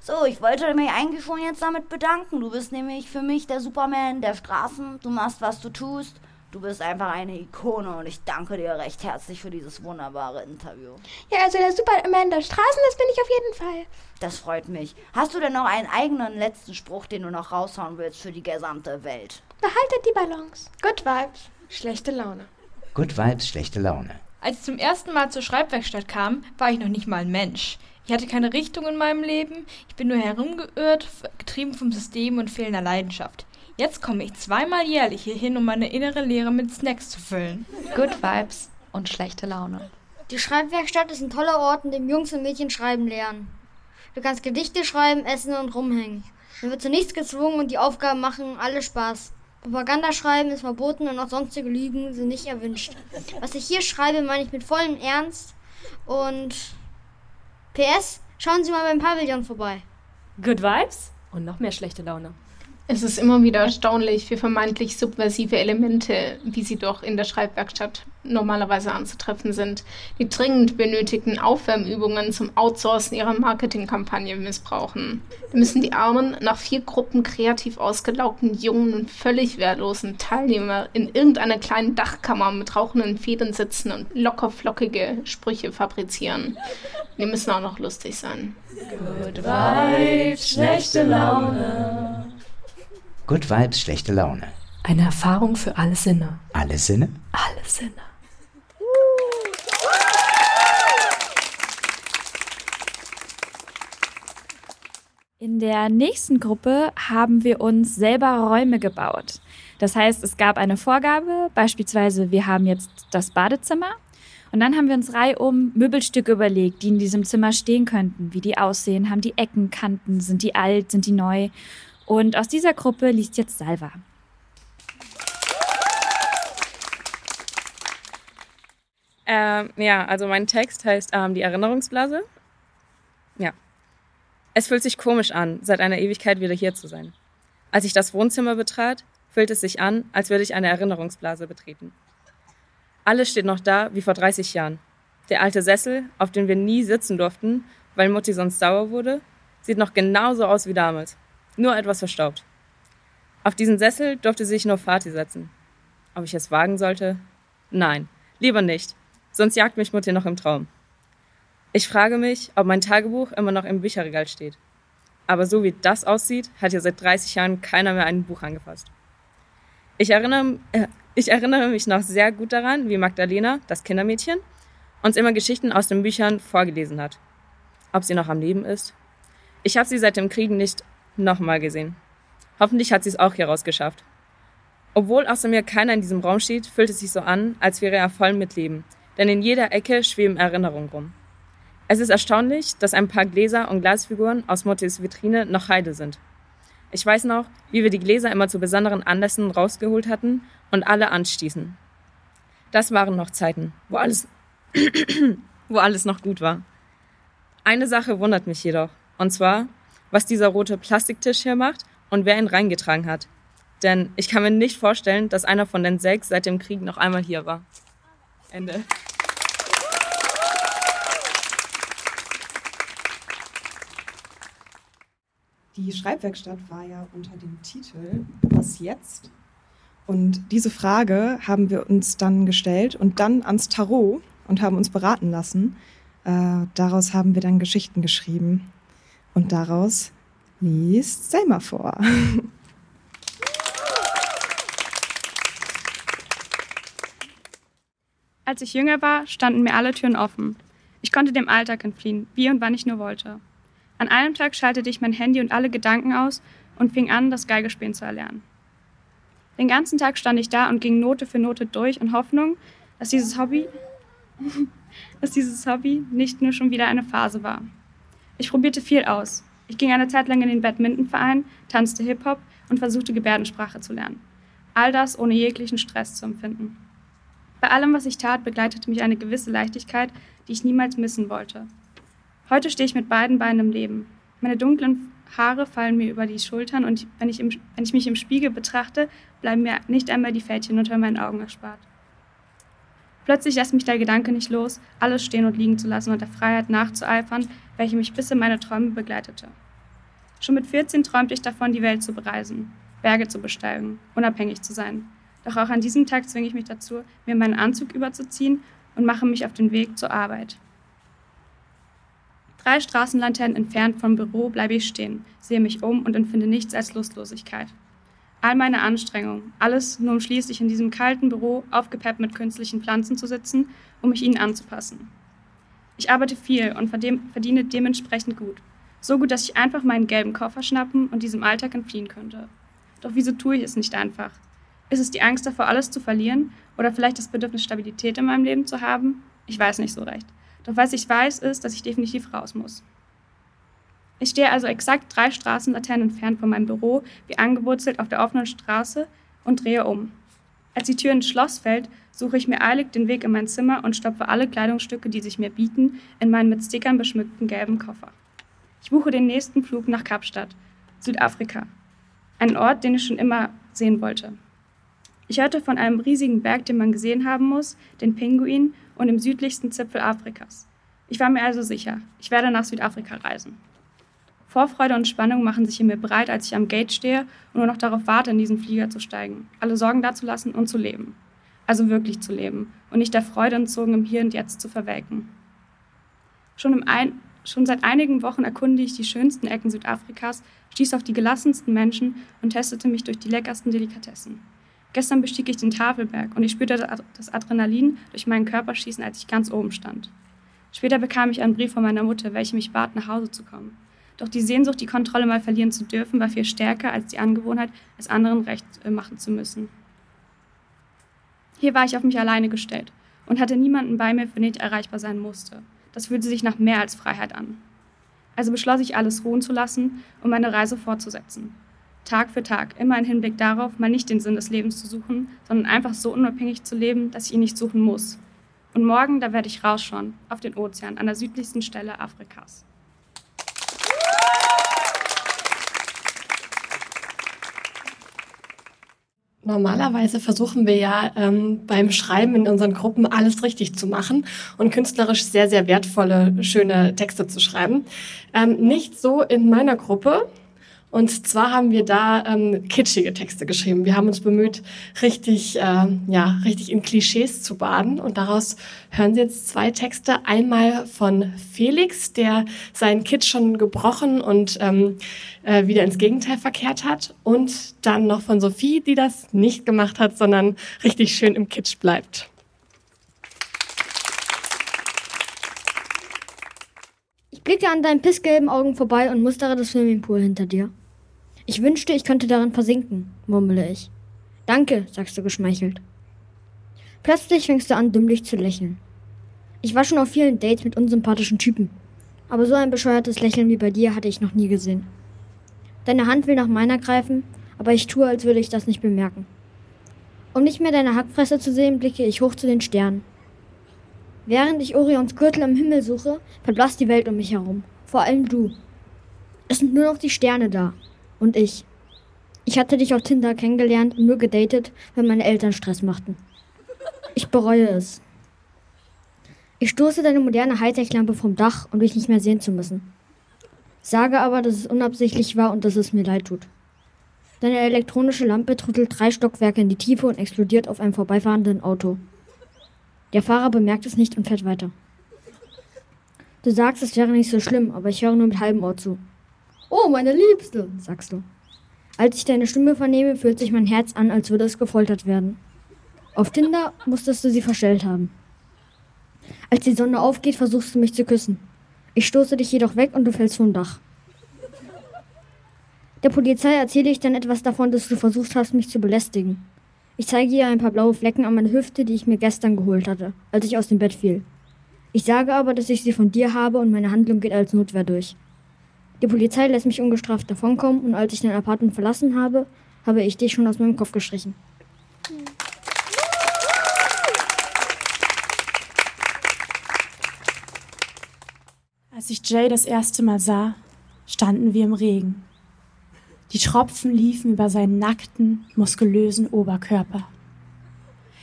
So, ich wollte mich eigentlich schon jetzt damit bedanken. Du bist nämlich für mich der Superman der Straßen. Du machst, was du tust. Du bist einfach eine Ikone und ich danke dir recht herzlich für dieses wunderbare Interview. Ja, also der Superman der Straßen, das bin ich auf jeden Fall. Das freut mich. Hast du denn noch einen eigenen letzten Spruch, den du noch raushauen willst für die gesamte Welt? Behaltet die Balance. Good Vibes, schlechte Laune. Good Vibes, schlechte Laune. Als ich zum ersten Mal zur Schreibwerkstatt kam, war ich noch nicht mal ein Mensch. Ich hatte keine Richtung in meinem Leben, ich bin nur herumgeirrt, getrieben vom System und fehlender Leidenschaft. Jetzt komme ich zweimal jährlich hierhin, um meine innere Leere mit Snacks zu füllen. Good Vibes und schlechte Laune. Die Schreibwerkstatt ist ein toller Ort, in dem Jungs und Mädchen schreiben lernen. Du kannst Gedichte schreiben, essen und rumhängen. Man wird zu nichts gezwungen und die Aufgaben machen alle Spaß. Propaganda schreiben ist verboten und auch sonstige Lügen sind nicht erwünscht. Was ich hier schreibe, meine ich mit vollem Ernst. Und PS, schauen Sie mal beim Pavillon vorbei. Good Vibes und noch mehr schlechte Laune. Es ist immer wieder erstaunlich, wie vermeintlich subversive Elemente, wie sie doch in der Schreibwerkstatt normalerweise anzutreffen sind, die dringend benötigten Aufwärmübungen zum Outsourcen ihrer Marketingkampagne missbrauchen. Wir müssen die armen, nach vier Gruppen kreativ ausgelaugten, jungen und völlig wehrlosen Teilnehmer in irgendeiner kleinen Dachkammer mit rauchenden Federn sitzen und lockerflockige Sprüche fabrizieren. Die müssen auch noch lustig sein. Good Vibes, schlechte Laune. Good Vibes, schlechte Laune. Eine Erfahrung für alle Sinne. Alle Sinne? Alle Sinne. In der nächsten Gruppe haben wir uns selber Räume gebaut. Das heißt, es gab eine Vorgabe, beispielsweise wir haben jetzt das Badezimmer und dann haben wir uns reihum Möbelstücke überlegt, die in diesem Zimmer stehen könnten, wie die aussehen, haben die Ecken, Kanten, sind die alt, sind die neu und aus dieser Gruppe liest jetzt Salva. Ähm, ja, also mein Text heißt ähm, Die Erinnerungsblase. Ja. Es fühlt sich komisch an, seit einer Ewigkeit wieder hier zu sein. Als ich das Wohnzimmer betrat, fühlt es sich an, als würde ich eine Erinnerungsblase betreten. Alles steht noch da wie vor 30 Jahren. Der alte Sessel, auf dem wir nie sitzen durften, weil Mutti sonst sauer wurde, sieht noch genauso aus wie damals, nur etwas verstaubt. Auf diesen Sessel durfte sich nur Vati setzen. Ob ich es wagen sollte? Nein, lieber nicht, sonst jagt mich Mutti noch im Traum. Ich frage mich, ob mein Tagebuch immer noch im Bücherregal steht. Aber so wie das aussieht, hat ja seit 30 Jahren keiner mehr ein Buch angefasst. Ich erinnere, äh, ich erinnere mich noch sehr gut daran, wie Magdalena, das Kindermädchen, uns immer Geschichten aus den Büchern vorgelesen hat. Ob sie noch am Leben ist? Ich habe sie seit dem Krieg nicht nochmal gesehen. Hoffentlich hat sie es auch hier rausgeschafft. Obwohl außer mir keiner in diesem Raum steht, fühlt es sich so an, als wäre er voll mit Leben, denn in jeder Ecke schweben Erinnerungen rum. Es ist erstaunlich, dass ein paar Gläser und Glasfiguren aus Mottis Vitrine noch heile sind. Ich weiß noch, wie wir die Gläser immer zu besonderen Anlässen rausgeholt hatten und alle anstießen. Das waren noch Zeiten, wo alles, wo alles noch gut war. Eine Sache wundert mich jedoch, und zwar, was dieser rote Plastiktisch hier macht und wer ihn reingetragen hat. Denn ich kann mir nicht vorstellen, dass einer von den sechs seit dem Krieg noch einmal hier war. Ende. Die Schreibwerkstatt war ja unter dem Titel Was jetzt? Und diese Frage haben wir uns dann gestellt und dann ans Tarot und haben uns beraten lassen. Äh, daraus haben wir dann Geschichten geschrieben. Und daraus liest Selma vor. Als ich jünger war, standen mir alle Türen offen. Ich konnte dem Alltag entfliehen, wie und wann ich nur wollte. An einem Tag schaltete ich mein Handy und alle Gedanken aus und fing an, das Geigespielen zu erlernen. Den ganzen Tag stand ich da und ging Note für Note durch in Hoffnung, dass dieses Hobby, dass dieses Hobby nicht nur schon wieder eine Phase war. Ich probierte viel aus. Ich ging eine Zeit lang in den Badmintonverein, tanzte Hip-Hop und versuchte Gebärdensprache zu lernen. All das ohne jeglichen Stress zu empfinden. Bei allem, was ich tat, begleitete mich eine gewisse Leichtigkeit, die ich niemals missen wollte. Heute stehe ich mit beiden Beinen im Leben. Meine dunklen Haare fallen mir über die Schultern und wenn ich, im, wenn ich mich im Spiegel betrachte, bleiben mir nicht einmal die Fältchen unter meinen Augen erspart. Plötzlich lässt mich der Gedanke nicht los, alles stehen und liegen zu lassen und der Freiheit nachzueifern, welche mich bis in meine Träume begleitete. Schon mit 14 träumte ich davon, die Welt zu bereisen, Berge zu besteigen, unabhängig zu sein. Doch auch an diesem Tag zwinge ich mich dazu, mir meinen Anzug überzuziehen und mache mich auf den Weg zur Arbeit. Drei Straßenlaternen entfernt vom Büro bleibe ich stehen, sehe mich um und empfinde nichts als Lustlosigkeit. All meine Anstrengungen, alles nur um schließlich in diesem kalten Büro aufgepeppt mit künstlichen Pflanzen zu sitzen, um mich ihnen anzupassen. Ich arbeite viel und verdiene dementsprechend gut. So gut, dass ich einfach meinen gelben Koffer schnappen und diesem Alltag entfliehen könnte. Doch wieso tue ich es nicht einfach? Ist es die Angst davor, alles zu verlieren? Oder vielleicht das Bedürfnis, Stabilität in meinem Leben zu haben? Ich weiß nicht so recht. Doch was ich weiß, ist, dass ich definitiv raus muss. Ich stehe also exakt drei Straßenlaternen entfernt von meinem Büro, wie angewurzelt auf der offenen Straße und drehe um. Als die Tür ins Schloss fällt, suche ich mir eilig den Weg in mein Zimmer und stopfe alle Kleidungsstücke, die sich mir bieten, in meinen mit Stickern beschmückten gelben Koffer. Ich buche den nächsten Flug nach Kapstadt, Südafrika. Einen Ort, den ich schon immer sehen wollte. Ich hörte von einem riesigen Berg, den man gesehen haben muss, den Pinguin und im südlichsten Zipfel Afrikas. Ich war mir also sicher, ich werde nach Südafrika reisen. Vorfreude und Spannung machen sich in mir bereit, als ich am Gate stehe und nur noch darauf warte, in diesen Flieger zu steigen, alle Sorgen dazulassen und zu leben. Also wirklich zu leben und nicht der Freude entzogen im Hier und Jetzt zu verwelken. Schon, ein, schon seit einigen Wochen erkunde ich die schönsten Ecken Südafrikas, stieß auf die gelassensten Menschen und testete mich durch die leckersten Delikatessen. Gestern bestieg ich den Tafelberg und ich spürte das Adrenalin durch meinen Körper schießen, als ich ganz oben stand. Später bekam ich einen Brief von meiner Mutter, welche mich bat, nach Hause zu kommen. Doch die Sehnsucht, die Kontrolle mal verlieren zu dürfen, war viel stärker als die Angewohnheit, es anderen recht äh, machen zu müssen. Hier war ich auf mich alleine gestellt und hatte niemanden bei mir, für den ich erreichbar sein musste. Das fühlte sich nach mehr als Freiheit an. Also beschloss ich, alles ruhen zu lassen, um meine Reise fortzusetzen. Tag für Tag, immer im Hinblick darauf, mal nicht den Sinn des Lebens zu suchen, sondern einfach so unabhängig zu leben, dass ich ihn nicht suchen muss. Und morgen, da werde ich rausschauen, auf den Ozean, an der südlichsten Stelle Afrikas. Normalerweise versuchen wir ja ähm, beim Schreiben in unseren Gruppen alles richtig zu machen und künstlerisch sehr, sehr wertvolle, schöne Texte zu schreiben. Ähm, nicht so in meiner Gruppe. Und zwar haben wir da ähm, kitschige Texte geschrieben. Wir haben uns bemüht, richtig, äh, ja, richtig in Klischees zu baden. Und daraus hören Sie jetzt zwei Texte. Einmal von Felix, der seinen Kitsch schon gebrochen und ähm, äh, wieder ins Gegenteil verkehrt hat. Und dann noch von Sophie, die das nicht gemacht hat, sondern richtig schön im Kitsch bleibt. Ich blicke an deinen pissgelben Augen vorbei und mustere das Swimmingpool hinter dir. Ich wünschte, ich könnte darin versinken, murmle ich. Danke, sagst du geschmeichelt. Plötzlich fängst du an, dümmlich zu lächeln. Ich war schon auf vielen Dates mit unsympathischen Typen, aber so ein bescheuertes Lächeln wie bei dir hatte ich noch nie gesehen. Deine Hand will nach meiner greifen, aber ich tue, als würde ich das nicht bemerken. Um nicht mehr deine Hackfresse zu sehen, blicke ich hoch zu den Sternen. Während ich Orions Gürtel im Himmel suche, verblasst die Welt um mich herum. Vor allem du. Es sind nur noch die Sterne da. Und ich. Ich hatte dich auf Tinder kennengelernt und nur gedatet, wenn meine Eltern Stress machten. Ich bereue es. Ich stoße deine moderne Hightech-Lampe vom Dach, um dich nicht mehr sehen zu müssen. Sage aber, dass es unabsichtlich war und dass es mir leid tut. Deine elektronische Lampe trudelt drei Stockwerke in die Tiefe und explodiert auf einem vorbeifahrenden Auto. Der Fahrer bemerkt es nicht und fährt weiter. Du sagst, es wäre nicht so schlimm, aber ich höre nur mit halbem Ohr zu. Oh, meine Liebste, sagst du. Als ich deine Stimme vernehme, fühlt sich mein Herz an, als würde es gefoltert werden. Auf Tinder musstest du sie verstellt haben. Als die Sonne aufgeht, versuchst du mich zu küssen. Ich stoße dich jedoch weg und du fällst vom Dach. Der Polizei erzähle ich dann etwas davon, dass du versucht hast, mich zu belästigen. Ich zeige ihr ein paar blaue Flecken an meiner Hüfte, die ich mir gestern geholt hatte, als ich aus dem Bett fiel. Ich sage aber, dass ich sie von dir habe und meine Handlung geht als Notwehr durch. Die Polizei lässt mich ungestraft davonkommen und als ich dein Apartment verlassen habe, habe ich dich schon aus meinem Kopf gestrichen. Als ich Jay das erste Mal sah, standen wir im Regen. Die Tropfen liefen über seinen nackten, muskulösen Oberkörper.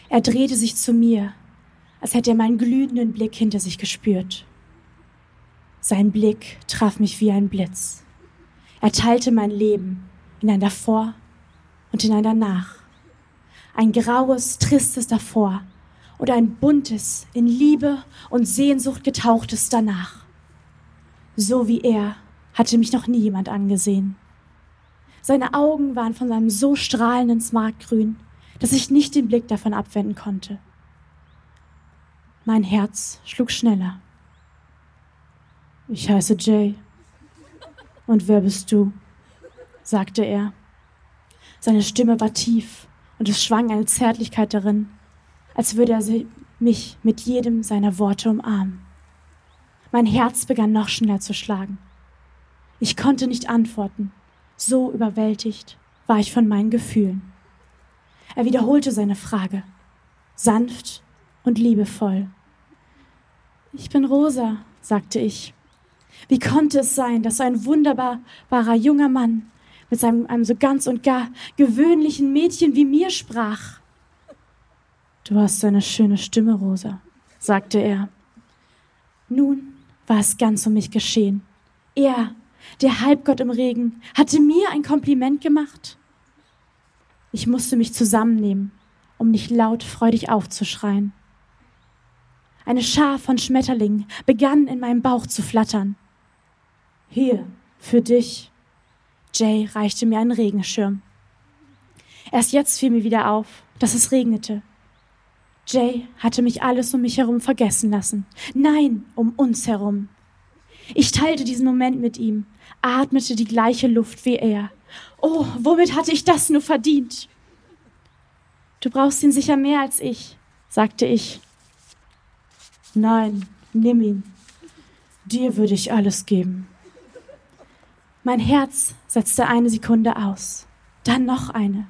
Er drehte sich zu mir, als hätte er meinen glühenden Blick hinter sich gespürt. Sein Blick traf mich wie ein Blitz. Er teilte mein Leben in ein Davor und in ein Danach. Ein graues, tristes Davor oder ein buntes, in Liebe und Sehnsucht getauchtes Danach. So wie er hatte mich noch nie jemand angesehen. Seine Augen waren von seinem so strahlenden Smartgrün, dass ich nicht den Blick davon abwenden konnte. Mein Herz schlug schneller. Ich heiße Jay. Und wer bist du? sagte er. Seine Stimme war tief und es schwang eine Zärtlichkeit darin, als würde er mich mit jedem seiner Worte umarmen. Mein Herz begann noch schneller zu schlagen. Ich konnte nicht antworten, so überwältigt war ich von meinen Gefühlen. Er wiederholte seine Frage, sanft und liebevoll. Ich bin Rosa, sagte ich. Wie konnte es sein, dass so ein wunderbarer junger Mann mit seinem, einem so ganz und gar gewöhnlichen Mädchen wie mir sprach? Du hast eine schöne Stimme, Rosa, sagte er. Nun war es ganz um mich geschehen. Er, der Halbgott im Regen, hatte mir ein Kompliment gemacht. Ich musste mich zusammennehmen, um nicht laut freudig aufzuschreien. Eine Schar von Schmetterlingen begann in meinem Bauch zu flattern. Hier, für dich. Jay reichte mir einen Regenschirm. Erst jetzt fiel mir wieder auf, dass es regnete. Jay hatte mich alles um mich herum vergessen lassen. Nein, um uns herum. Ich teilte diesen Moment mit ihm, atmete die gleiche Luft wie er. Oh, womit hatte ich das nur verdient? Du brauchst ihn sicher mehr als ich, sagte ich. Nein, nimm ihn. Dir würde ich alles geben. Mein Herz setzte eine Sekunde aus, dann noch eine.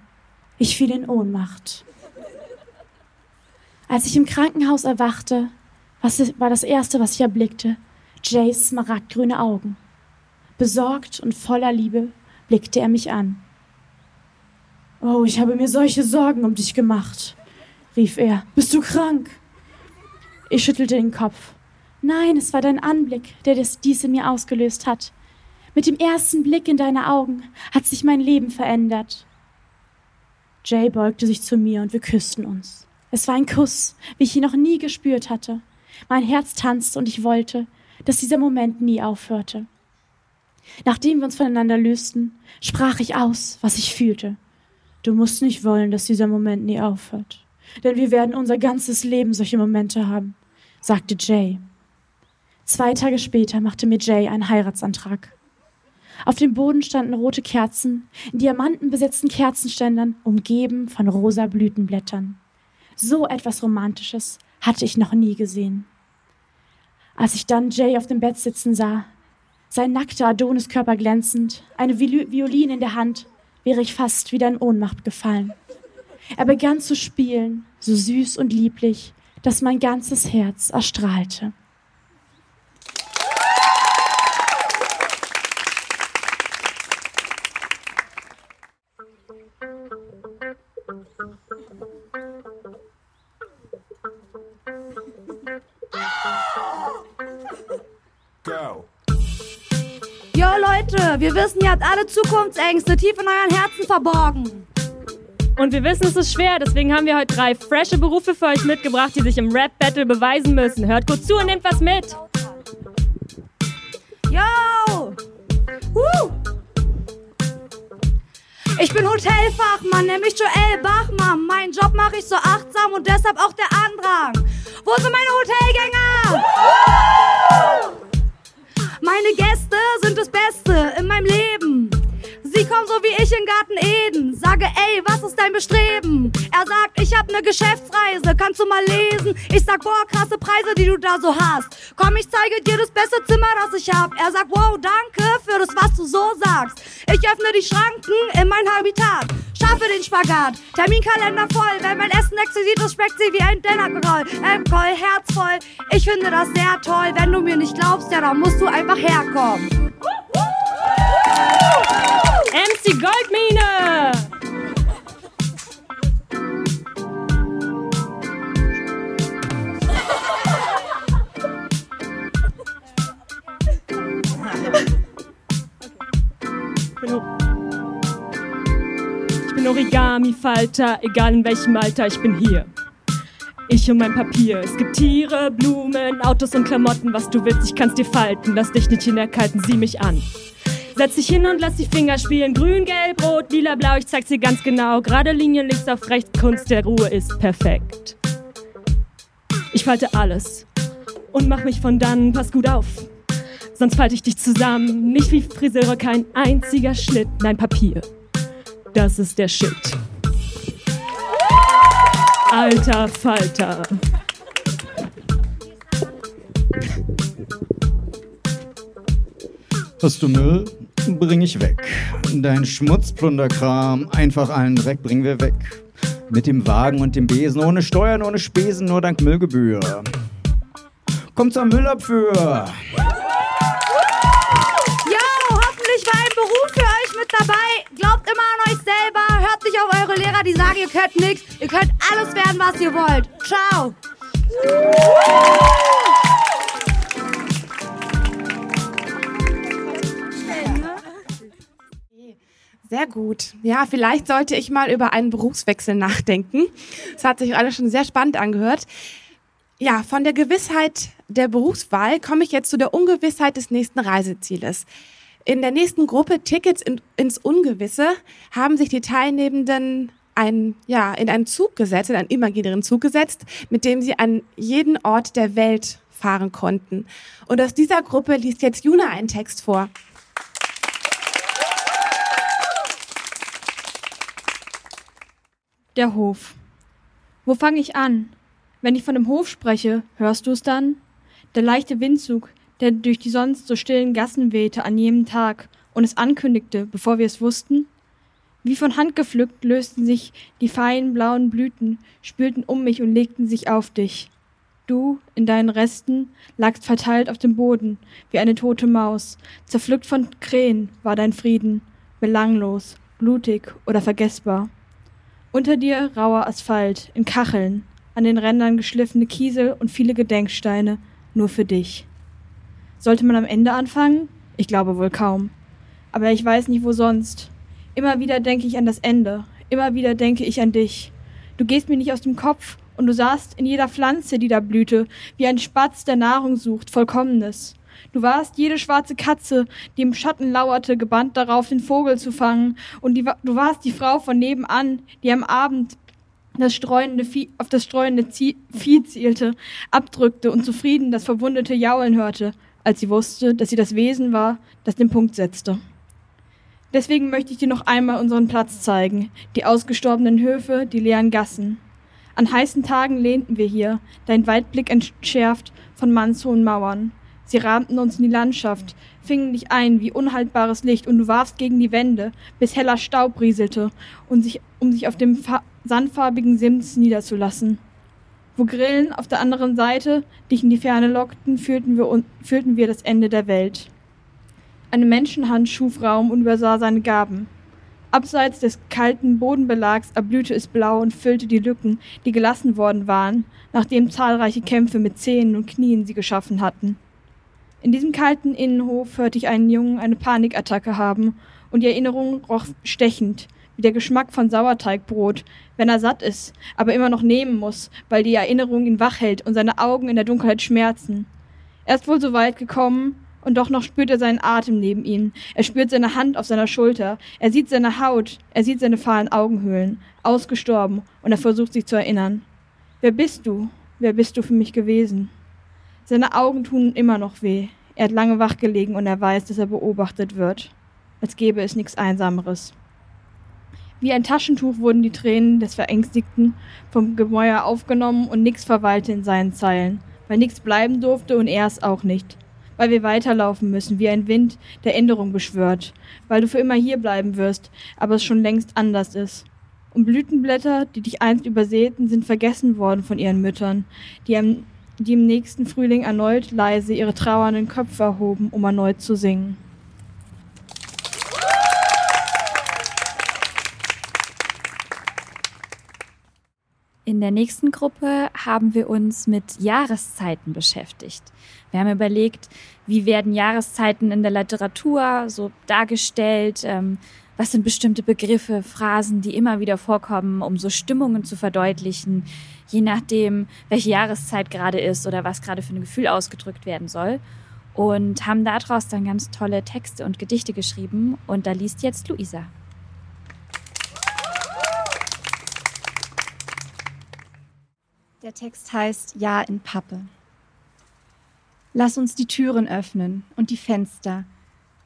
Ich fiel in Ohnmacht. Als ich im Krankenhaus erwachte, war das Erste, was ich erblickte? Jays smaragdgrüne Augen. Besorgt und voller Liebe blickte er mich an. Oh, ich habe mir solche Sorgen um dich gemacht, rief er. Bist du krank? Ich schüttelte den Kopf. Nein, es war dein Anblick, der dies in mir ausgelöst hat. Mit dem ersten Blick in deine Augen hat sich mein Leben verändert. Jay beugte sich zu mir und wir küssten uns. Es war ein Kuss, wie ich ihn noch nie gespürt hatte. Mein Herz tanzte und ich wollte, dass dieser Moment nie aufhörte. Nachdem wir uns voneinander lösten, sprach ich aus, was ich fühlte. Du musst nicht wollen, dass dieser Moment nie aufhört. Denn wir werden unser ganzes Leben solche Momente haben, sagte Jay. Zwei Tage später machte mir Jay einen Heiratsantrag. Auf dem Boden standen rote Kerzen in diamantenbesetzten Kerzenständern, umgeben von rosa Blütenblättern. So etwas Romantisches hatte ich noch nie gesehen. Als ich dann Jay auf dem Bett sitzen sah, sein nackter Adoniskörper glänzend, eine Violine in der Hand, wäre ich fast wieder in Ohnmacht gefallen. Er begann zu spielen, so süß und lieblich, dass mein ganzes Herz erstrahlte. Leute, wir wissen, ihr habt alle Zukunftsängste tief in euren Herzen verborgen. Und wir wissen, es ist schwer, deswegen haben wir heute drei frische Berufe für euch mitgebracht, die sich im Rap-Battle beweisen müssen. Hört gut zu und nehmt was mit. Yo! Woo! Ich bin Hotelfachmann, nämlich Joel Bachmann. Meinen Job mache ich so achtsam und deshalb auch der Andrang. Wo sind meine Hotelgänger? Wie ich in Garten Eden. Sage, ey, was ist dein Bestreben? Er sagt, ich hab ne Geschäftsreise, kannst du mal lesen? Ich sag, boah, krasse Preise, die du da so hast. Komm, ich zeige dir das beste Zimmer, das ich hab. Er sagt, wow, danke für das, was du so sagst. Ich öffne die Schranken in mein Habitat. Schaffe den Spagat, Terminkalender voll. Wenn mein Essen exquisit ist, schmeckt sie wie ein Dinnerroll. Ähm, voll, herzvoll. Ich finde das sehr toll. Wenn du mir nicht glaubst, ja, dann musst du einfach herkommen. MC Goldmine! Ich bin Origami-Falter, egal in welchem Alter, ich bin hier. Ich und mein Papier. Es gibt Tiere, Blumen, Autos und Klamotten. Was du willst, ich kann's dir falten. Lass dich nicht hinterkalten, sieh mich an. Setz dich hin und lass die Finger spielen. Grün, gelb, rot, lila, blau, ich zeig's dir ganz genau. Gerade Linien links auf rechts, Kunst der Ruhe ist perfekt. Ich falte alles und mach mich von dann, pass gut auf. Sonst falte ich dich zusammen. Nicht wie Friseure, kein einziger Schnitt, nein, Papier. Das ist der Shit. Alter Falter. Hast du Müll? Bring ich weg. Dein Schmutzplunderkram, einfach allen Dreck bringen wir weg. Mit dem Wagen und dem Besen, ohne Steuern, ohne Spesen, nur dank Müllgebühr. Kommt zur Müllabfuhr. Yo, hoffentlich war ein Beruf für euch mit dabei. Glaubt immer an euch selber. Hört nicht auf eure Lehrer, die sagen, ihr könnt nichts. Ihr könnt alles werden, was ihr wollt. Ciao. Sehr gut. Ja, vielleicht sollte ich mal über einen Berufswechsel nachdenken. Das hat sich alles schon sehr spannend angehört. Ja, von der Gewissheit der Berufswahl komme ich jetzt zu der Ungewissheit des nächsten Reisezieles. In der nächsten Gruppe Tickets in, ins Ungewisse haben sich die Teilnehmenden ein, ja, in einen Zug gesetzt, in einen imaginären Zug gesetzt, mit dem sie an jeden Ort der Welt fahren konnten. Und aus dieser Gruppe liest jetzt Juna einen Text vor. Der Hof. Wo fange ich an? Wenn ich von dem Hof spreche, hörst du es dann? Der leichte Windzug, der durch die sonst so stillen Gassen wehte an jenem Tag und es ankündigte, bevor wir es wussten? Wie von Hand gepflückt lösten sich die feinen blauen Blüten, spülten um mich und legten sich auf dich. Du, in deinen Resten, lagst verteilt auf dem Boden, wie eine tote Maus. Zerpflückt von Krähen war dein Frieden, belanglos, blutig oder vergessbar. Unter dir rauer Asphalt, in Kacheln, an den Rändern geschliffene Kiesel und viele Gedenksteine, nur für dich. Sollte man am Ende anfangen? Ich glaube wohl kaum. Aber ich weiß nicht, wo sonst. Immer wieder denke ich an das Ende. Immer wieder denke ich an dich. Du gehst mir nicht aus dem Kopf und du sahst in jeder Pflanze, die da blühte, wie ein Spatz, der Nahrung sucht, Vollkommenes. Du warst jede schwarze Katze, die im Schatten lauerte, gebannt darauf, den Vogel zu fangen. Und die, du warst die Frau von nebenan, die am Abend das streunende Vieh, auf das streunende Vieh zielte, abdrückte und zufrieden das verwundete Jaulen hörte, als sie wusste, dass sie das Wesen war, das den Punkt setzte. Deswegen möchte ich dir noch einmal unseren Platz zeigen, die ausgestorbenen Höfe, die leeren Gassen. An heißen Tagen lehnten wir hier, dein Weitblick entschärft von mannshohen Mauern. Sie rahmten uns in die Landschaft, fingen dich ein wie unhaltbares Licht und du warfst gegen die Wände, bis heller Staub rieselte, um sich, um sich auf dem sandfarbigen Sims niederzulassen. Wo Grillen auf der anderen Seite dich in die Ferne lockten, fühlten wir, fühlten wir das Ende der Welt. Eine Menschenhand schuf Raum und übersah seine Gaben. Abseits des kalten Bodenbelags erblühte es blau und füllte die Lücken, die gelassen worden waren, nachdem zahlreiche Kämpfe mit Zähnen und Knien sie geschaffen hatten. In diesem kalten Innenhof hörte ich einen Jungen eine Panikattacke haben, und die Erinnerung roch stechend, wie der Geschmack von Sauerteigbrot, wenn er satt ist, aber immer noch nehmen muss, weil die Erinnerung ihn wach hält und seine Augen in der Dunkelheit schmerzen. Er ist wohl so weit gekommen, und doch noch spürt er seinen Atem neben ihm. Er spürt seine Hand auf seiner Schulter. Er sieht seine Haut. Er sieht seine fahlen Augenhöhlen. Ausgestorben. Und er versucht sich zu erinnern. Wer bist du? Wer bist du für mich gewesen? Seine Augen tun immer noch weh. Er hat lange wachgelegen und er weiß, dass er beobachtet wird. Als gäbe es nichts Einsameres. Wie ein Taschentuch wurden die Tränen des Verängstigten vom Gemäuer aufgenommen und nichts verweilte in seinen Zeilen, weil nichts bleiben durfte und er es auch nicht weil wir weiterlaufen müssen, wie ein Wind, der Änderung beschwört, weil du für immer hier bleiben wirst, aber es schon längst anders ist. Und Blütenblätter, die dich einst übersäten, sind vergessen worden von ihren Müttern, die, am, die im nächsten Frühling erneut leise ihre trauernden Köpfe erhoben, um erneut zu singen. In der nächsten Gruppe haben wir uns mit Jahreszeiten beschäftigt. Wir haben überlegt, wie werden Jahreszeiten in der Literatur so dargestellt, ähm, was sind bestimmte Begriffe, Phrasen, die immer wieder vorkommen, um so Stimmungen zu verdeutlichen, je nachdem, welche Jahreszeit gerade ist oder was gerade für ein Gefühl ausgedrückt werden soll. Und haben daraus dann ganz tolle Texte und Gedichte geschrieben. Und da liest jetzt Luisa. Der Text heißt Ja in Pappe. Lass uns die Türen öffnen und die Fenster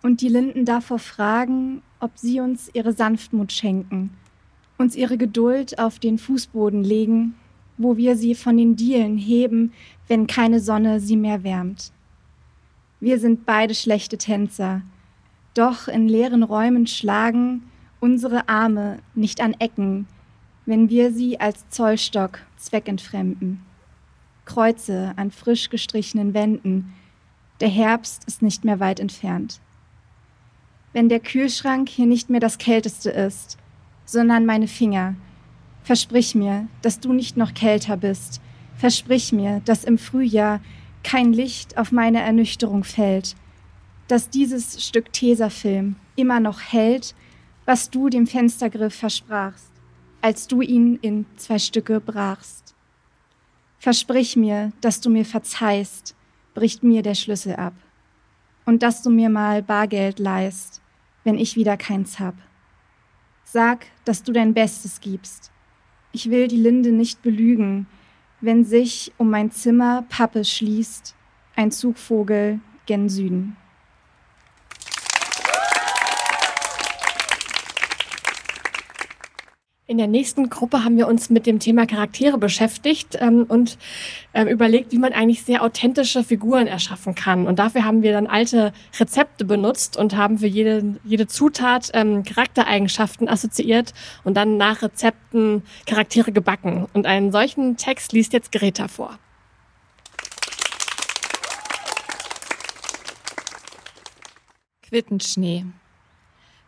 und die Linden davor fragen, ob sie uns ihre Sanftmut schenken, uns ihre Geduld auf den Fußboden legen, wo wir sie von den Dielen heben, wenn keine Sonne sie mehr wärmt. Wir sind beide schlechte Tänzer, doch in leeren Räumen schlagen unsere Arme nicht an Ecken, wenn wir sie als Zollstock zweckentfremden. Kreuze an frisch gestrichenen Wänden. Der Herbst ist nicht mehr weit entfernt. Wenn der Kühlschrank hier nicht mehr das Kälteste ist, sondern meine Finger, versprich mir, dass du nicht noch kälter bist. Versprich mir, dass im Frühjahr kein Licht auf meine Ernüchterung fällt, dass dieses Stück Tesafilm immer noch hält, was du dem Fenstergriff versprachst als du ihn in zwei Stücke brachst. Versprich mir, dass du mir verzeihst, bricht mir der Schlüssel ab. Und dass du mir mal Bargeld leihst, wenn ich wieder keins hab. Sag, dass du dein Bestes gibst. Ich will die Linde nicht belügen, wenn sich um mein Zimmer Pappe schließt ein Zugvogel gen Süden. In der nächsten Gruppe haben wir uns mit dem Thema Charaktere beschäftigt ähm, und ähm, überlegt, wie man eigentlich sehr authentische Figuren erschaffen kann. Und dafür haben wir dann alte Rezepte benutzt und haben für jede, jede Zutat ähm, Charaktereigenschaften assoziiert und dann nach Rezepten Charaktere gebacken. Und einen solchen Text liest jetzt Greta vor. Quittenschnee.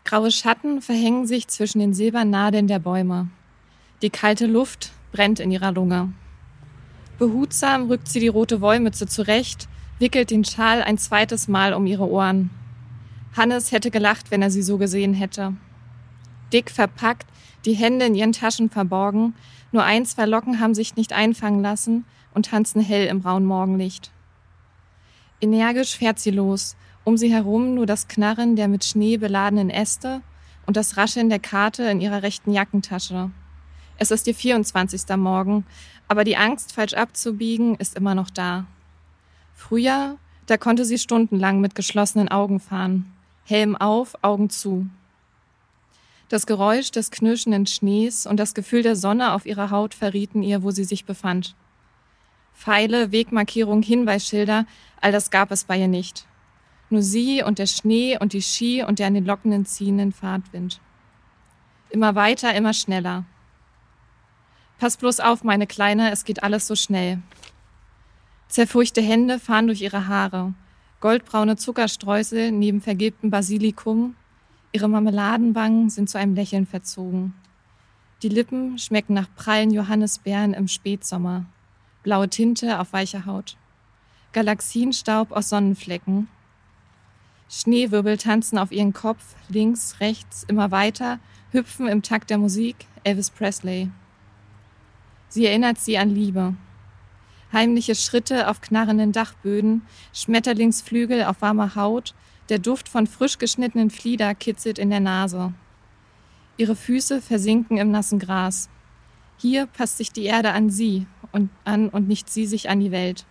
Graue Schatten verhängen sich zwischen den Silbernadeln der Bäume. Die kalte Luft brennt in ihrer Lunge. Behutsam rückt sie die rote Wollmütze zurecht, wickelt den Schal ein zweites Mal um ihre Ohren. Hannes hätte gelacht, wenn er sie so gesehen hätte. Dick verpackt, die Hände in ihren Taschen verborgen, nur ein, zwei Locken haben sich nicht einfangen lassen und tanzen hell im rauen Morgenlicht. Energisch fährt sie los, um sie herum nur das Knarren der mit Schnee beladenen Äste und das Rascheln der Karte in ihrer rechten Jackentasche. Es ist ihr 24. Morgen, aber die Angst, falsch abzubiegen, ist immer noch da. Früher, da konnte sie stundenlang mit geschlossenen Augen fahren. Helm auf, Augen zu. Das Geräusch des knirschenden Schnees und das Gefühl der Sonne auf ihrer Haut verrieten ihr, wo sie sich befand. Pfeile, Wegmarkierungen, Hinweisschilder, all das gab es bei ihr nicht. Nur sie und der Schnee und die Ski und der an den Lockenen ziehenden Fahrtwind. Immer weiter, immer schneller. Pass bloß auf, meine Kleine, es geht alles so schnell. Zerfurchte Hände fahren durch ihre Haare. Goldbraune Zuckerstreusel neben vergilbtem Basilikum. Ihre Marmeladenwangen sind zu einem Lächeln verzogen. Die Lippen schmecken nach prallen Johannisbeeren im Spätsommer. Blaue Tinte auf weicher Haut. Galaxienstaub aus Sonnenflecken. Schneewirbel tanzen auf ihren Kopf, links, rechts, immer weiter, hüpfen im Takt der Musik, Elvis Presley. Sie erinnert sie an Liebe. Heimliche Schritte auf knarrenden Dachböden, Schmetterlingsflügel auf warmer Haut, der Duft von frisch geschnittenen Flieder kitzelt in der Nase. Ihre Füße versinken im nassen Gras. Hier passt sich die Erde an sie und an und nicht sie sich an die Welt.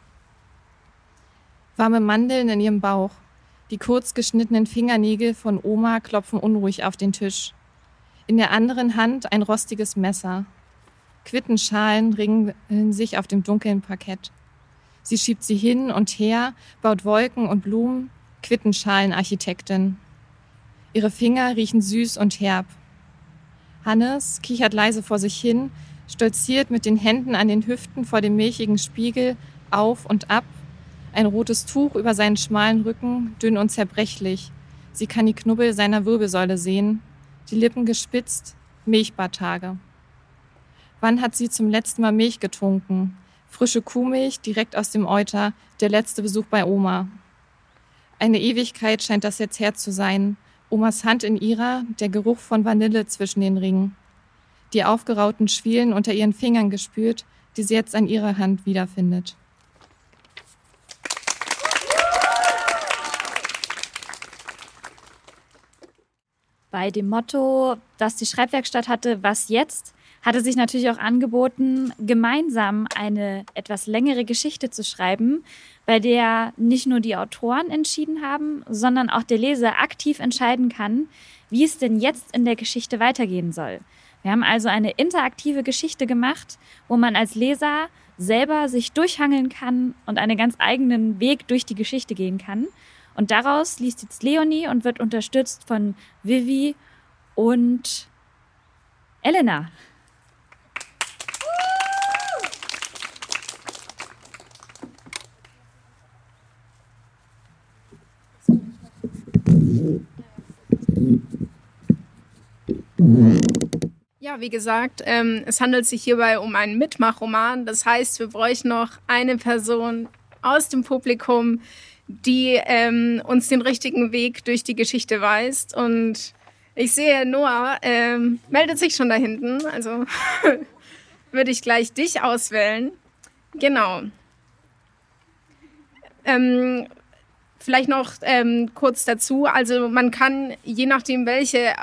Warme Mandeln in ihrem Bauch, die kurz geschnittenen Fingernägel von Oma klopfen unruhig auf den Tisch. In der anderen Hand ein rostiges Messer. Quittenschalen ringeln sich auf dem dunklen Parkett. Sie schiebt sie hin und her, baut Wolken und Blumen, Quittenschalenarchitektin. Ihre Finger riechen süß und herb. Hannes kichert leise vor sich hin, stolziert mit den Händen an den Hüften vor dem milchigen Spiegel auf und ab ein rotes Tuch über seinen schmalen Rücken, dünn und zerbrechlich. Sie kann die Knubbel seiner Wirbelsäule sehen, die Lippen gespitzt, Milchbartage. Wann hat sie zum letzten Mal Milch getrunken? Frische Kuhmilch direkt aus dem Euter, der letzte Besuch bei Oma. Eine Ewigkeit scheint das jetzt her zu sein. Omas Hand in ihrer, der Geruch von Vanille zwischen den Ringen. Die aufgerauten Schwielen unter ihren Fingern gespürt, die sie jetzt an ihrer Hand wiederfindet. Bei dem Motto, das die Schreibwerkstatt hatte, was jetzt, hatte sich natürlich auch angeboten, gemeinsam eine etwas längere Geschichte zu schreiben, bei der nicht nur die Autoren entschieden haben, sondern auch der Leser aktiv entscheiden kann, wie es denn jetzt in der Geschichte weitergehen soll. Wir haben also eine interaktive Geschichte gemacht, wo man als Leser selber sich durchhangeln kann und einen ganz eigenen Weg durch die Geschichte gehen kann. Und daraus liest jetzt Leonie und wird unterstützt von Vivi und Elena. Ja, wie gesagt, ähm, es handelt sich hierbei um einen Mitmachroman. Das heißt, wir bräuchten noch eine Person aus dem Publikum, die ähm, uns den richtigen Weg durch die Geschichte weist. Und ich sehe, Noah ähm, meldet sich schon da hinten. Also würde ich gleich dich auswählen. Genau. Ähm, vielleicht noch ähm, kurz dazu. Also man kann, je nachdem, welche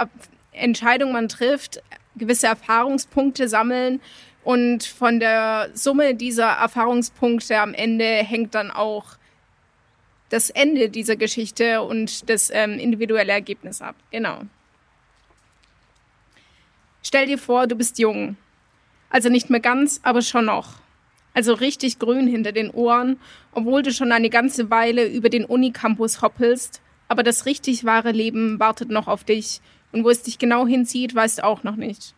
Entscheidung man trifft, gewisse Erfahrungspunkte sammeln. Und von der Summe dieser Erfahrungspunkte am Ende hängt dann auch das Ende dieser Geschichte und das ähm, individuelle Ergebnis ab. Genau. Stell dir vor, du bist jung. Also nicht mehr ganz, aber schon noch. Also richtig grün hinter den Ohren, obwohl du schon eine ganze Weile über den Unicampus hoppelst. Aber das richtig wahre Leben wartet noch auf dich. Und wo es dich genau hinzieht, weißt du auch noch nicht.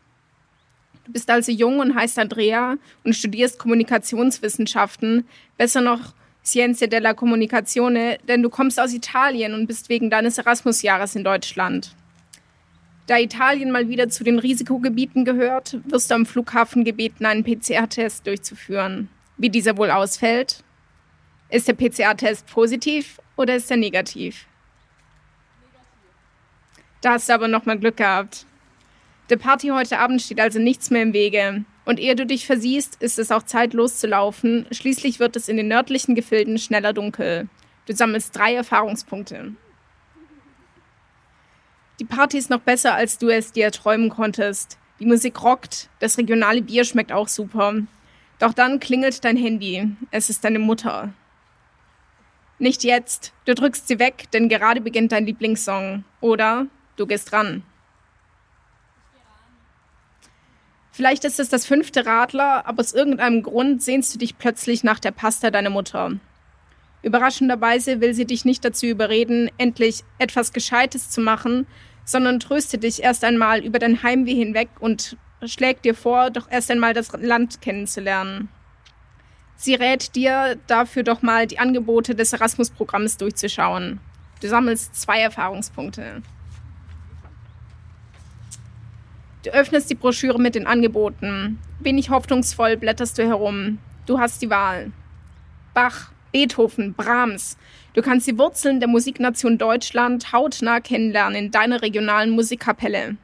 Du bist also jung und heißt Andrea und studierst Kommunikationswissenschaften, besser noch Scienze della Comunicazione, denn du kommst aus Italien und bist wegen deines Erasmus-Jahres in Deutschland. Da Italien mal wieder zu den Risikogebieten gehört, wirst du am Flughafen gebeten, einen PCR-Test durchzuführen. Wie dieser wohl ausfällt? Ist der PCR-Test positiv oder ist er negativ? Da hast du aber nochmal Glück gehabt. Der Party heute Abend steht also nichts mehr im Wege. Und ehe du dich versiehst, ist es auch Zeit loszulaufen. Schließlich wird es in den nördlichen Gefilden schneller dunkel. Du sammelst drei Erfahrungspunkte. Die Party ist noch besser, als du es dir träumen konntest. Die Musik rockt, das regionale Bier schmeckt auch super. Doch dann klingelt dein Handy. Es ist deine Mutter. Nicht jetzt. Du drückst sie weg, denn gerade beginnt dein Lieblingssong. Oder du gehst ran. Vielleicht ist es das fünfte Radler, aber aus irgendeinem Grund sehnst du dich plötzlich nach der Pasta deiner Mutter. Überraschenderweise will sie dich nicht dazu überreden, endlich etwas Gescheites zu machen, sondern tröstet dich erst einmal über dein Heimweh hinweg und schlägt dir vor, doch erst einmal das Land kennenzulernen. Sie rät dir dafür doch mal die Angebote des Erasmus-Programms durchzuschauen. Du sammelst zwei Erfahrungspunkte. Du öffnest die Broschüre mit den Angeboten. Wenig hoffnungsvoll blätterst du herum. Du hast die Wahl. Bach, Beethoven, Brahms. Du kannst die Wurzeln der Musiknation Deutschland hautnah kennenlernen in deiner regionalen Musikkapelle.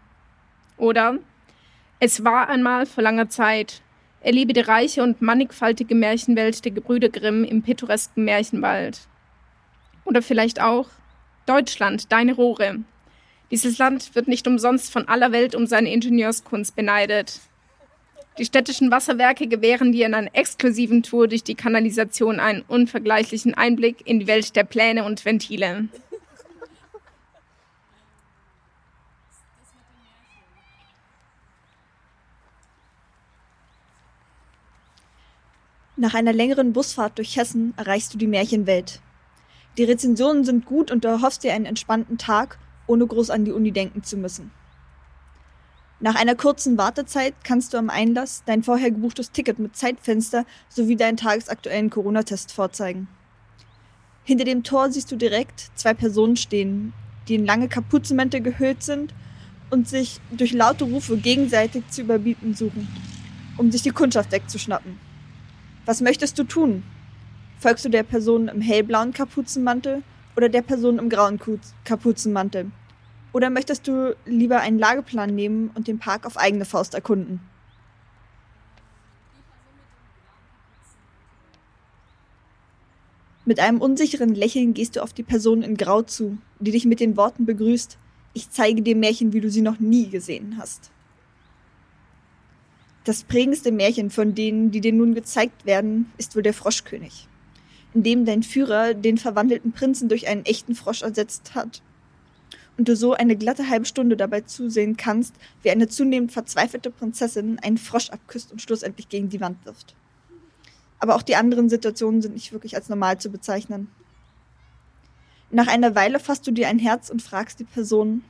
Oder es war einmal vor langer Zeit. Erlebe die reiche und mannigfaltige Märchenwelt der Gebrüder Grimm im pittoresken Märchenwald. Oder vielleicht auch Deutschland, deine Rohre. Dieses Land wird nicht umsonst von aller Welt um seine Ingenieurskunst beneidet. Die städtischen Wasserwerke gewähren dir in einer exklusiven Tour durch die Kanalisation einen unvergleichlichen Einblick in die Welt der Pläne und Ventile. Nach einer längeren Busfahrt durch Hessen erreichst du die Märchenwelt. Die Rezensionen sind gut und du erhoffst dir einen entspannten Tag ohne groß an die Uni denken zu müssen. Nach einer kurzen Wartezeit kannst du am Einlass dein vorher gebuchtes Ticket mit Zeitfenster sowie deinen tagesaktuellen Corona-Test vorzeigen. Hinter dem Tor siehst du direkt zwei Personen stehen, die in lange Kapuzenmäntel gehüllt sind und sich durch laute Rufe gegenseitig zu überbieten suchen, um sich die Kundschaft wegzuschnappen. Was möchtest du tun? Folgst du der Person im hellblauen Kapuzenmantel oder der Person im grauen Kapuzenmantel? Oder möchtest du lieber einen Lageplan nehmen und den Park auf eigene Faust erkunden? Mit einem unsicheren Lächeln gehst du auf die Person in Grau zu, die dich mit den Worten begrüßt, ich zeige dir Märchen, wie du sie noch nie gesehen hast. Das prägendste Märchen von denen, die dir nun gezeigt werden, ist wohl der Froschkönig, in dem dein Führer den verwandelten Prinzen durch einen echten Frosch ersetzt hat und du so eine glatte halbe Stunde dabei zusehen kannst, wie eine zunehmend verzweifelte Prinzessin einen Frosch abküsst und schlussendlich gegen die Wand wirft. Aber auch die anderen Situationen sind nicht wirklich als normal zu bezeichnen. Nach einer Weile fasst du dir ein Herz und fragst die Person,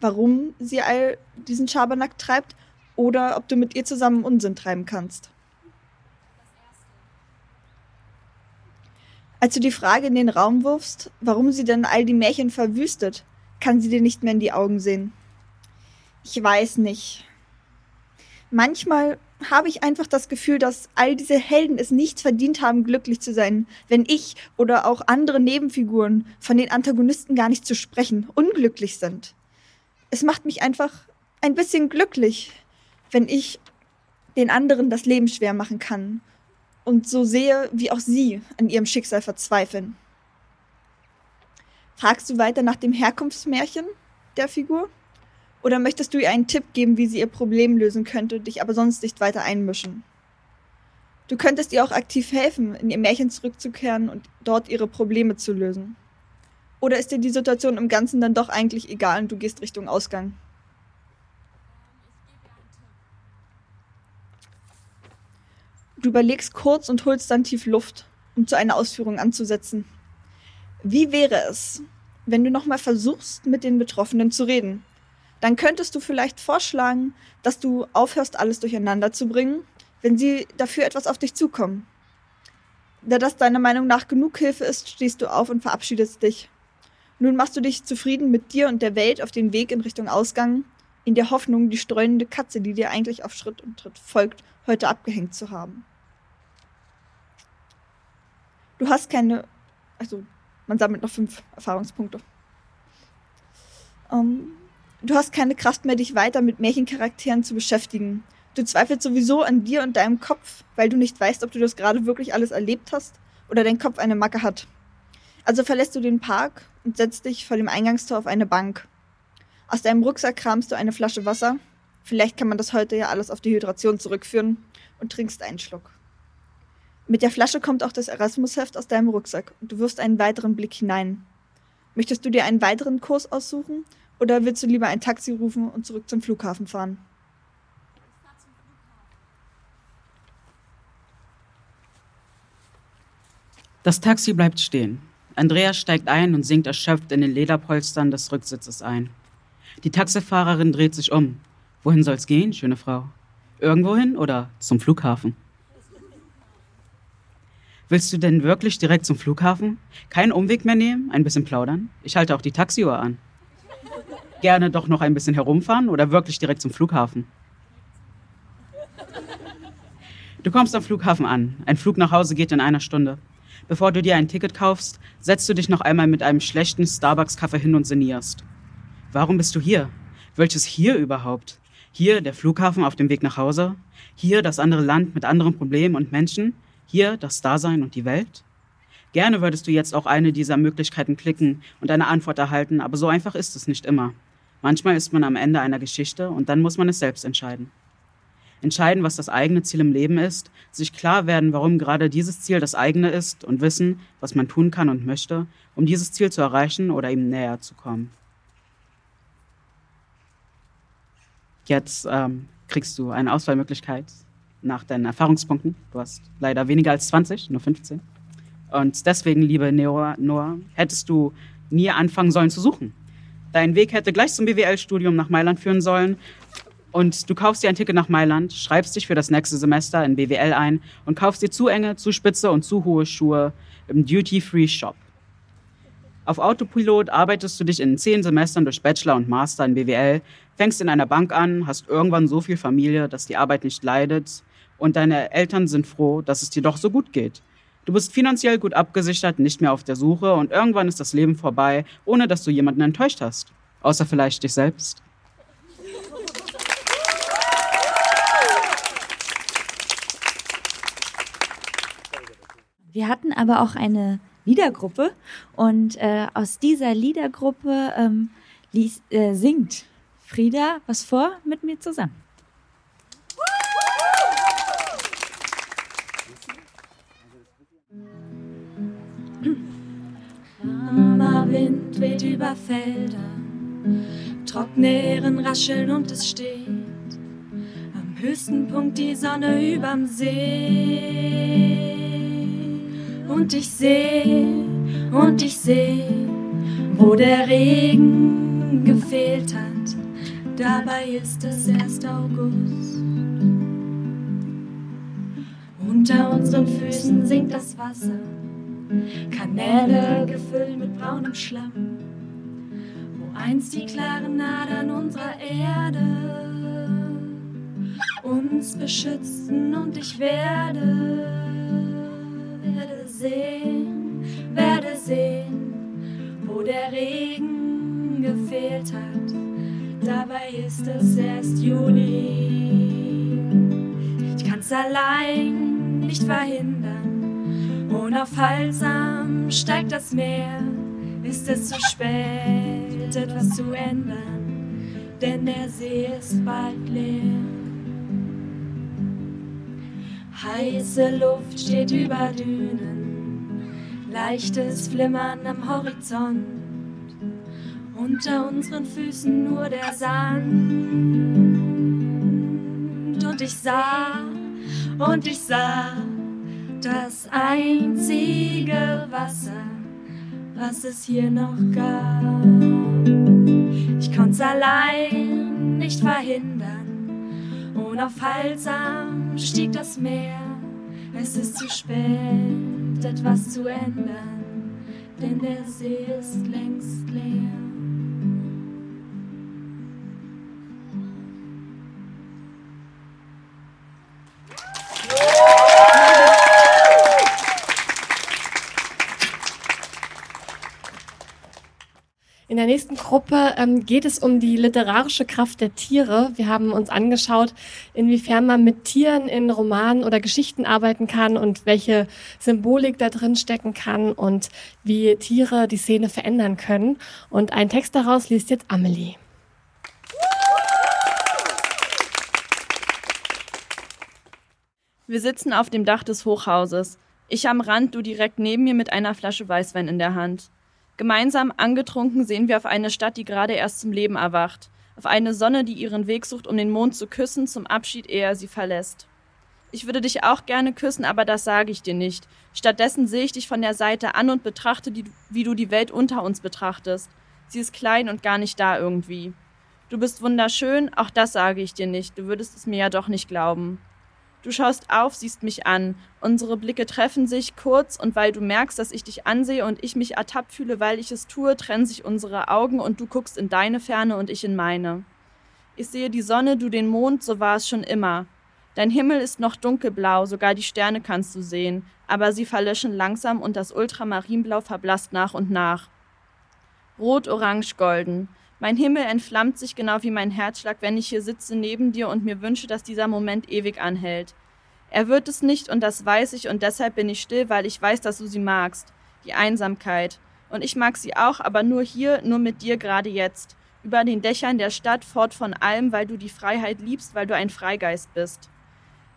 warum sie all diesen Schabernack treibt oder ob du mit ihr zusammen Unsinn treiben kannst. Als du die Frage in den Raum wirfst, warum sie denn all die Märchen verwüstet, kann sie dir nicht mehr in die Augen sehen. Ich weiß nicht. Manchmal habe ich einfach das Gefühl, dass all diese Helden es nicht verdient haben, glücklich zu sein, wenn ich oder auch andere Nebenfiguren, von den Antagonisten gar nicht zu sprechen, unglücklich sind. Es macht mich einfach ein bisschen glücklich, wenn ich den anderen das Leben schwer machen kann und so sehe, wie auch sie an ihrem Schicksal verzweifeln. Fragst du weiter nach dem Herkunftsmärchen der Figur? Oder möchtest du ihr einen Tipp geben, wie sie ihr Problem lösen könnte, dich aber sonst nicht weiter einmischen? Du könntest ihr auch aktiv helfen, in ihr Märchen zurückzukehren und dort ihre Probleme zu lösen. Oder ist dir die Situation im Ganzen dann doch eigentlich egal und du gehst Richtung Ausgang? Du überlegst kurz und holst dann tief Luft, um zu einer Ausführung anzusetzen. Wie wäre es, wenn du nochmal versuchst, mit den Betroffenen zu reden? Dann könntest du vielleicht vorschlagen, dass du aufhörst, alles durcheinander zu bringen, wenn sie dafür etwas auf dich zukommen. Da das deiner Meinung nach genug Hilfe ist, stehst du auf und verabschiedest dich. Nun machst du dich zufrieden mit dir und der Welt auf den Weg in Richtung Ausgang, in der Hoffnung, die streunende Katze, die dir eigentlich auf Schritt und Tritt folgt, heute abgehängt zu haben. Du hast keine, also man sammelt noch fünf Erfahrungspunkte. Ähm, du hast keine Kraft mehr, dich weiter mit Märchencharakteren zu beschäftigen. Du zweifelst sowieso an dir und deinem Kopf, weil du nicht weißt, ob du das gerade wirklich alles erlebt hast oder dein Kopf eine Macke hat. Also verlässt du den Park und setzt dich vor dem Eingangstor auf eine Bank. Aus deinem Rucksack kramst du eine Flasche Wasser. Vielleicht kann man das heute ja alles auf die Hydration zurückführen und trinkst einen Schluck. Mit der Flasche kommt auch das Erasmus-Heft aus deinem Rucksack und du wirfst einen weiteren Blick hinein. Möchtest du dir einen weiteren Kurs aussuchen oder willst du lieber ein Taxi rufen und zurück zum Flughafen fahren? Das Taxi bleibt stehen. Andreas steigt ein und sinkt erschöpft in den Lederpolstern des Rücksitzes ein. Die Taxifahrerin dreht sich um. Wohin soll's gehen, schöne Frau? Irgendwohin oder zum Flughafen? Willst du denn wirklich direkt zum Flughafen? Keinen Umweg mehr nehmen? Ein bisschen plaudern? Ich halte auch die Taxiuhr an. Gerne doch noch ein bisschen herumfahren oder wirklich direkt zum Flughafen? Du kommst am Flughafen an. Ein Flug nach Hause geht in einer Stunde. Bevor du dir ein Ticket kaufst, setzt du dich noch einmal mit einem schlechten Starbucks-Kaffee hin und sinnierst. Warum bist du hier? Welches hier überhaupt? Hier der Flughafen auf dem Weg nach Hause? Hier das andere Land mit anderen Problemen und Menschen? Hier das Dasein und die Welt? Gerne würdest du jetzt auch eine dieser Möglichkeiten klicken und eine Antwort erhalten, aber so einfach ist es nicht immer. Manchmal ist man am Ende einer Geschichte und dann muss man es selbst entscheiden. Entscheiden, was das eigene Ziel im Leben ist, sich klar werden, warum gerade dieses Ziel das eigene ist und wissen, was man tun kann und möchte, um dieses Ziel zu erreichen oder ihm näher zu kommen. Jetzt ähm, kriegst du eine Auswahlmöglichkeit nach deinen Erfahrungspunkten. Du hast leider weniger als 20, nur 15. Und deswegen, liebe Noah, Noah, hättest du nie anfangen sollen zu suchen. Dein Weg hätte gleich zum BWL-Studium nach Mailand führen sollen. Und du kaufst dir ein Ticket nach Mailand, schreibst dich für das nächste Semester in BWL ein und kaufst dir zu enge, zu spitze und zu hohe Schuhe im Duty-Free-Shop. Auf Autopilot arbeitest du dich in zehn Semestern durch Bachelor und Master in BWL, fängst in einer Bank an, hast irgendwann so viel Familie, dass die Arbeit nicht leidet und deine Eltern sind froh, dass es dir doch so gut geht. Du bist finanziell gut abgesichert, nicht mehr auf der Suche und irgendwann ist das Leben vorbei, ohne dass du jemanden enttäuscht hast. Außer vielleicht dich selbst. Wir hatten aber auch eine Liedergruppe und äh, aus dieser Liedergruppe ähm, lies, äh, singt Frieda was vor mit mir zusammen. Wind weht über Felder, Trocknähren rascheln und es steht am höchsten Punkt die Sonne überm See. Und ich sehe, und ich sehe, wo der Regen gefehlt hat. Dabei ist es erst August. Unter unseren Füßen sinkt das Wasser, Kanäle gefüllt mit braunem Schlamm, wo einst die klaren Adern unserer Erde uns beschützten und ich werde werde sehen, werde sehen, wo der Regen gefehlt hat. Dabei ist es erst Juli. Ich kann's allein nicht verhindern. Unaufhaltsam steigt das Meer. Ist es zu spät, etwas zu ändern? Denn der See ist bald leer. Heiße Luft steht über Dünen, leichtes Flimmern am Horizont. Unter unseren Füßen nur der Sand. Und ich sah, und ich sah das einzige Wasser, was es hier noch gab. Ich konnte allein nicht verhindern Unaufhaltsam stieg das Meer. Es ist zu spät, etwas zu ändern, denn der See ist längst leer. Der nächsten Gruppe ähm, geht es um die literarische Kraft der Tiere. Wir haben uns angeschaut, inwiefern man mit Tieren in Romanen oder Geschichten arbeiten kann und welche Symbolik da drin stecken kann und wie Tiere die Szene verändern können. Und einen Text daraus liest jetzt Amelie. Wir sitzen auf dem Dach des Hochhauses. Ich am Rand, du direkt neben mir mit einer Flasche Weißwein in der Hand. Gemeinsam angetrunken sehen wir auf eine Stadt, die gerade erst zum Leben erwacht, auf eine Sonne, die ihren Weg sucht, um den Mond zu küssen, zum Abschied, ehe er sie verlässt. Ich würde dich auch gerne küssen, aber das sage ich dir nicht. Stattdessen sehe ich dich von der Seite an und betrachte, die, wie du die Welt unter uns betrachtest. Sie ist klein und gar nicht da irgendwie. Du bist wunderschön, auch das sage ich dir nicht. Du würdest es mir ja doch nicht glauben. Du schaust auf, siehst mich an. Unsere Blicke treffen sich kurz und weil du merkst, dass ich dich ansehe und ich mich ertappt fühle, weil ich es tue, trennen sich unsere Augen und du guckst in deine Ferne und ich in meine. Ich sehe die Sonne, du den Mond, so war es schon immer. Dein Himmel ist noch dunkelblau, sogar die Sterne kannst du sehen, aber sie verlöschen langsam und das Ultramarinblau verblasst nach und nach. Rot, orange, golden. Mein Himmel entflammt sich genau wie mein Herzschlag, wenn ich hier sitze neben dir und mir wünsche, dass dieser Moment ewig anhält. Er wird es nicht und das weiß ich und deshalb bin ich still, weil ich weiß, dass du sie magst. Die Einsamkeit. Und ich mag sie auch, aber nur hier, nur mit dir gerade jetzt. Über den Dächern der Stadt, fort von allem, weil du die Freiheit liebst, weil du ein Freigeist bist.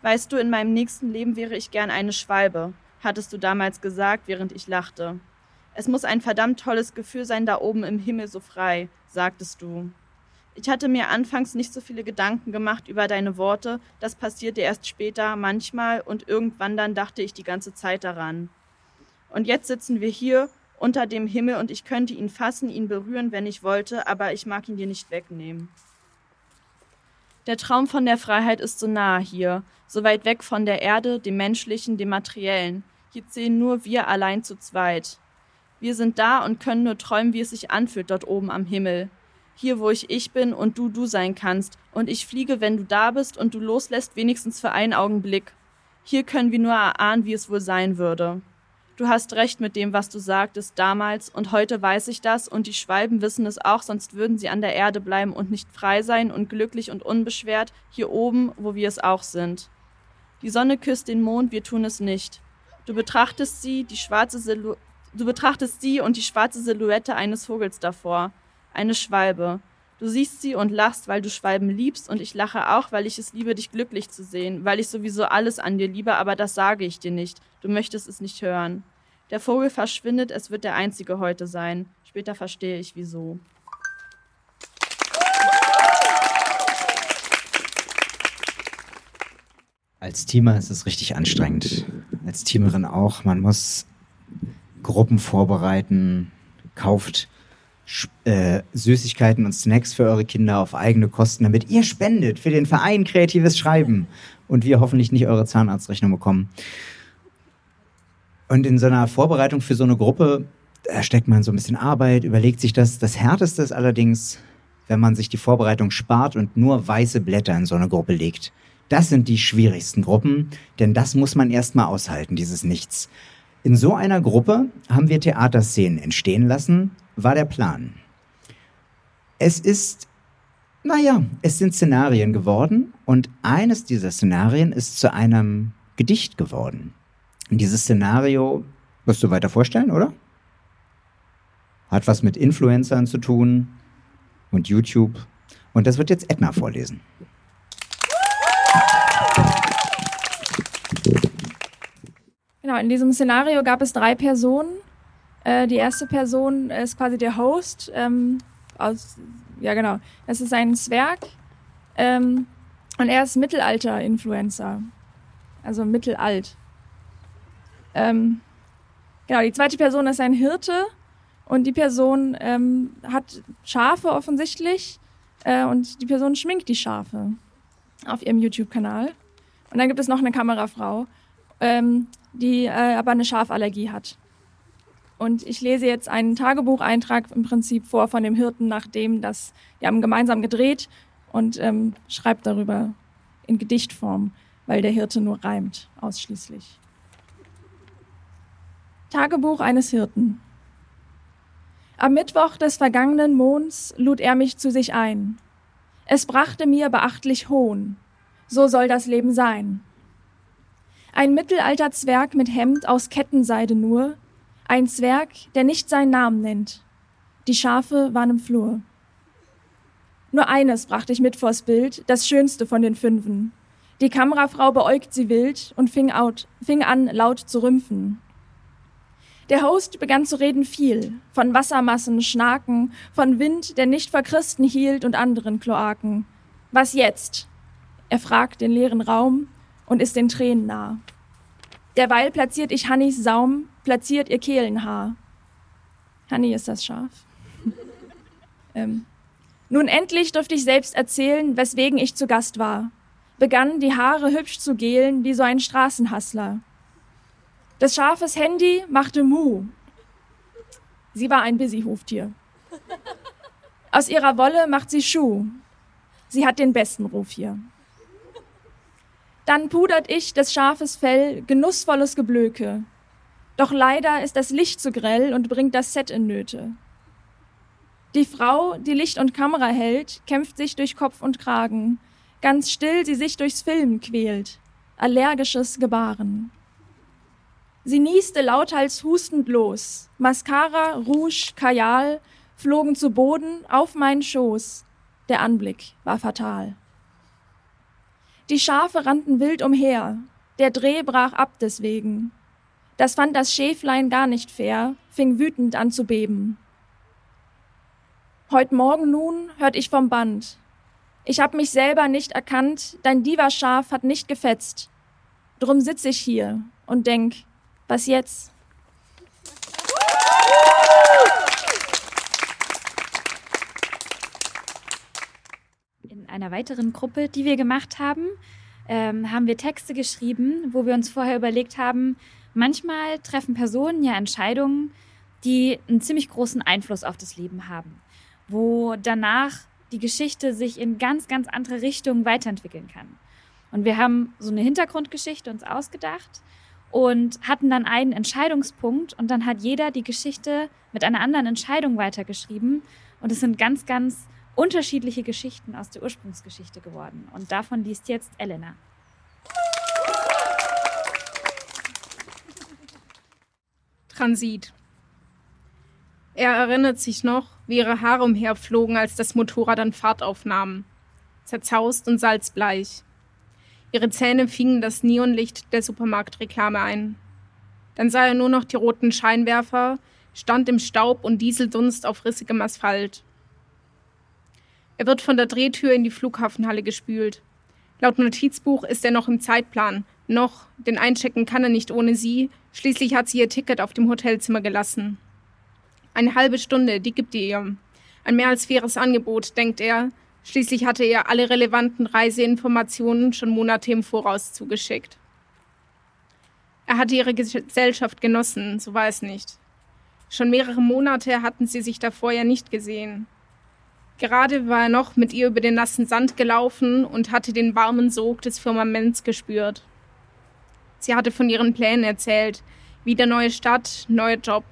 Weißt du, in meinem nächsten Leben wäre ich gern eine Schwalbe, hattest du damals gesagt, während ich lachte. Es muss ein verdammt tolles Gefühl sein, da oben im Himmel so frei, sagtest du. Ich hatte mir anfangs nicht so viele Gedanken gemacht über deine Worte, das passierte erst später, manchmal, und irgendwann dann dachte ich die ganze Zeit daran. Und jetzt sitzen wir hier unter dem Himmel und ich könnte ihn fassen, ihn berühren, wenn ich wollte, aber ich mag ihn dir nicht wegnehmen. Der Traum von der Freiheit ist so nahe hier, so weit weg von der Erde, dem Menschlichen, dem Materiellen. Hier zählen nur wir allein zu zweit. Wir sind da und können nur träumen, wie es sich anfühlt dort oben am Himmel. Hier, wo ich ich bin und du du sein kannst. Und ich fliege, wenn du da bist und du loslässt, wenigstens für einen Augenblick. Hier können wir nur erahnen, wie es wohl sein würde. Du hast recht mit dem, was du sagtest damals, und heute weiß ich das, und die Schwalben wissen es auch, sonst würden sie an der Erde bleiben und nicht frei sein und glücklich und unbeschwert, hier oben, wo wir es auch sind. Die Sonne küsst den Mond, wir tun es nicht. Du betrachtest sie, die schwarze Silhouette Du betrachtest sie und die schwarze Silhouette eines Vogels davor, eine Schwalbe. Du siehst sie und lachst, weil du Schwalben liebst, und ich lache auch, weil ich es liebe, dich glücklich zu sehen, weil ich sowieso alles an dir liebe, aber das sage ich dir nicht. Du möchtest es nicht hören. Der Vogel verschwindet, es wird der einzige heute sein. Später verstehe ich wieso. Als Teamer ist es richtig anstrengend. Als Teamerin auch. Man muss Gruppen vorbereiten, kauft äh, Süßigkeiten und Snacks für eure Kinder auf eigene Kosten, damit ihr spendet für den Verein Kreatives Schreiben und wir hoffentlich nicht eure Zahnarztrechnung bekommen. Und in so einer Vorbereitung für so eine Gruppe, da steckt man so ein bisschen Arbeit, überlegt sich das. Das Härteste ist allerdings, wenn man sich die Vorbereitung spart und nur weiße Blätter in so eine Gruppe legt. Das sind die schwierigsten Gruppen, denn das muss man erstmal aushalten, dieses Nichts. In so einer Gruppe haben wir Theaterszenen entstehen lassen, war der Plan. Es ist, naja, es sind Szenarien geworden und eines dieser Szenarien ist zu einem Gedicht geworden. Und dieses Szenario wirst du weiter vorstellen, oder? Hat was mit Influencern zu tun und YouTube. Und das wird jetzt Edna vorlesen. Genau, in diesem Szenario gab es drei Personen. Äh, die erste Person ist quasi der Host. Ähm, aus, ja, genau. Das ist ein Zwerg. Ähm, und er ist Mittelalter-Influencer. Also mittelalt. Ähm, genau, die zweite Person ist ein Hirte. Und die Person ähm, hat Schafe offensichtlich. Äh, und die Person schminkt die Schafe auf ihrem YouTube-Kanal. Und dann gibt es noch eine Kamerafrau, ähm, die äh, aber eine Schafallergie hat. Und ich lese jetzt einen Tagebucheintrag im Prinzip vor von dem Hirten, nachdem das, die haben gemeinsam gedreht und ähm, schreibt darüber in Gedichtform, weil der Hirte nur reimt, ausschließlich. Tagebuch eines Hirten. Am Mittwoch des vergangenen Monds lud er mich zu sich ein. Es brachte mir beachtlich Hohn. So soll das Leben sein. Ein mittelalter Zwerg mit Hemd aus Kettenseide nur, ein Zwerg, der nicht seinen Namen nennt. Die Schafe waren im Flur. Nur eines brachte ich mit vors Bild, das schönste von den Fünfen. Die Kamerafrau beäugt sie wild und fing, out, fing an, laut zu rümpfen. Der Host begann zu reden viel, von Wassermassen, Schnaken, von Wind, der nicht vor Christen hielt und anderen Kloaken. Was jetzt? Er fragt den leeren Raum, und ist den Tränen nah. Derweil platziert ich Hannis Saum, platziert ihr Kehlenhaar. Hanni ist das Schaf. ähm. Nun endlich durfte ich selbst erzählen, weswegen ich zu Gast war. Begann, die Haare hübsch zu gelen, wie so ein Straßenhassler. Des Schafes Handy machte Mu. Sie war ein Busy-Hoftier. Aus ihrer Wolle macht sie Schuh. Sie hat den besten Ruf hier. Dann pudert ich des Schafes Fell genussvolles Geblöke. Doch leider ist das Licht zu grell und bringt das Set in Nöte. Die Frau, die Licht und Kamera hält, kämpft sich durch Kopf und Kragen. Ganz still sie sich durchs Filmen quält. Allergisches Gebaren. Sie nieste lauthals hustend los. Mascara, Rouge, Kajal flogen zu Boden auf meinen Schoß. Der Anblick war fatal. Die Schafe rannten wild umher. Der Dreh brach ab deswegen. Das fand das Schäflein gar nicht fair, fing wütend an zu beben. Heut Morgen nun hört ich vom Band. Ich hab mich selber nicht erkannt, dein Diva-Schaf hat nicht gefetzt. Drum sitz ich hier und denk, was jetzt? Einer weiteren Gruppe, die wir gemacht haben, ähm, haben wir Texte geschrieben, wo wir uns vorher überlegt haben, manchmal treffen Personen ja Entscheidungen, die einen ziemlich großen Einfluss auf das Leben haben, wo danach die Geschichte sich in ganz, ganz andere Richtungen weiterentwickeln kann. Und wir haben so eine Hintergrundgeschichte uns ausgedacht und hatten dann einen Entscheidungspunkt und dann hat jeder die Geschichte mit einer anderen Entscheidung weitergeschrieben. Und es sind ganz, ganz unterschiedliche Geschichten aus der Ursprungsgeschichte geworden. Und davon liest jetzt Elena. Transit. Er erinnert sich noch, wie ihre Haare umherflogen, als das Motorrad an Fahrt aufnahm. Zerzaust und salzbleich. Ihre Zähne fingen das Neonlicht der Supermarktreklame ein. Dann sah er nur noch die roten Scheinwerfer, stand im Staub und Dieseldunst auf rissigem Asphalt. Er wird von der Drehtür in die Flughafenhalle gespült. Laut Notizbuch ist er noch im Zeitplan. Noch, denn einchecken kann er nicht ohne sie. Schließlich hat sie ihr Ticket auf dem Hotelzimmer gelassen. Eine halbe Stunde, die gibt ihr ihr. Ein mehr als faires Angebot, denkt er. Schließlich hatte er alle relevanten Reiseinformationen schon Monate im Voraus zugeschickt. Er hatte ihre Gesellschaft genossen, so war es nicht. Schon mehrere Monate hatten sie sich davor ja nicht gesehen. Gerade war er noch mit ihr über den nassen Sand gelaufen und hatte den warmen Sog des Firmaments gespürt. Sie hatte von ihren Plänen erzählt, wieder neue Stadt, neuer Job.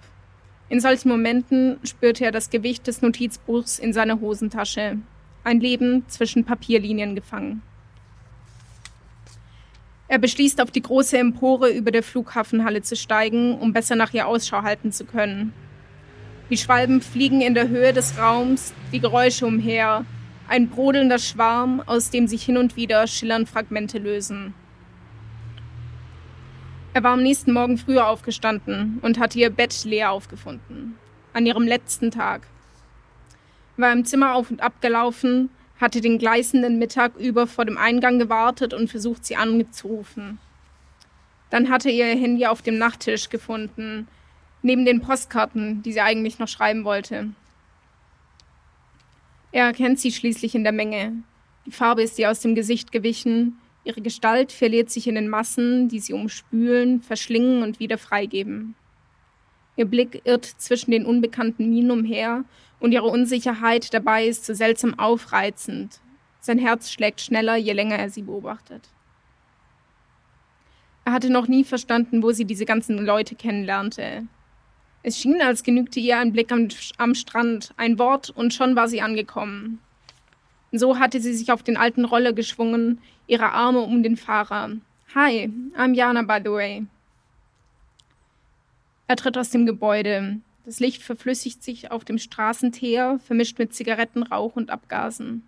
In solchen Momenten spürte er das Gewicht des Notizbuchs in seiner Hosentasche. Ein Leben zwischen Papierlinien gefangen. Er beschließt, auf die große Empore über der Flughafenhalle zu steigen, um besser nach ihr Ausschau halten zu können. Die Schwalben fliegen in der Höhe des Raums, die Geräusche umher, ein brodelnder Schwarm, aus dem sich hin und wieder schillern Fragmente lösen. Er war am nächsten Morgen früher aufgestanden und hatte ihr Bett leer aufgefunden. An ihrem letzten Tag. Er war im Zimmer auf und ab gelaufen, hatte den gleißenden Mittag über vor dem Eingang gewartet und versucht, sie anzurufen. Dann hatte er ihr Handy auf dem Nachttisch gefunden, neben den Postkarten, die sie eigentlich noch schreiben wollte. Er erkennt sie schließlich in der Menge. Die Farbe ist ihr aus dem Gesicht gewichen, Ihre Gestalt verliert sich in den Massen, die sie umspülen, verschlingen und wieder freigeben. Ihr Blick irrt zwischen den unbekannten Minen umher und ihre Unsicherheit dabei ist so seltsam aufreizend. Sein Herz schlägt schneller, je länger er sie beobachtet. Er hatte noch nie verstanden, wo sie diese ganzen Leute kennenlernte. Es schien, als genügte ihr ein Blick am, am Strand, ein Wort und schon war sie angekommen. So hatte sie sich auf den alten Roller geschwungen, ihre Arme um den Fahrer. Hi, I'm Jana, by the way. Er tritt aus dem Gebäude. Das Licht verflüssigt sich auf dem Straßenteer, vermischt mit Zigarettenrauch und Abgasen.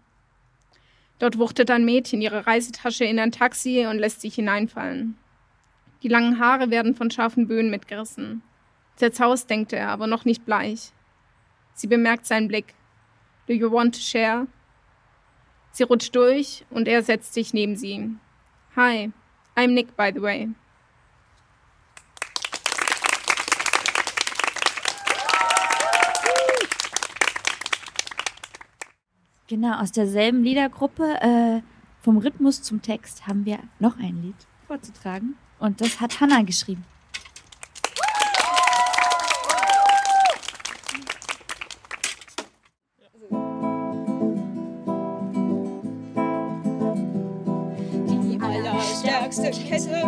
Dort wuchtet ein Mädchen ihre Reisetasche in ein Taxi und lässt sich hineinfallen. Die langen Haare werden von scharfen Böen mitgerissen. Zerzaust denkt er, aber noch nicht bleich. Sie bemerkt seinen Blick. Do you want to share? Sie rutscht durch und er setzt sich neben sie. Hi, I'm Nick, by the way. Genau, aus derselben Liedergruppe, äh, vom Rhythmus zum Text, haben wir noch ein Lied vorzutragen. Und das hat Hannah geschrieben. Stärkste Kette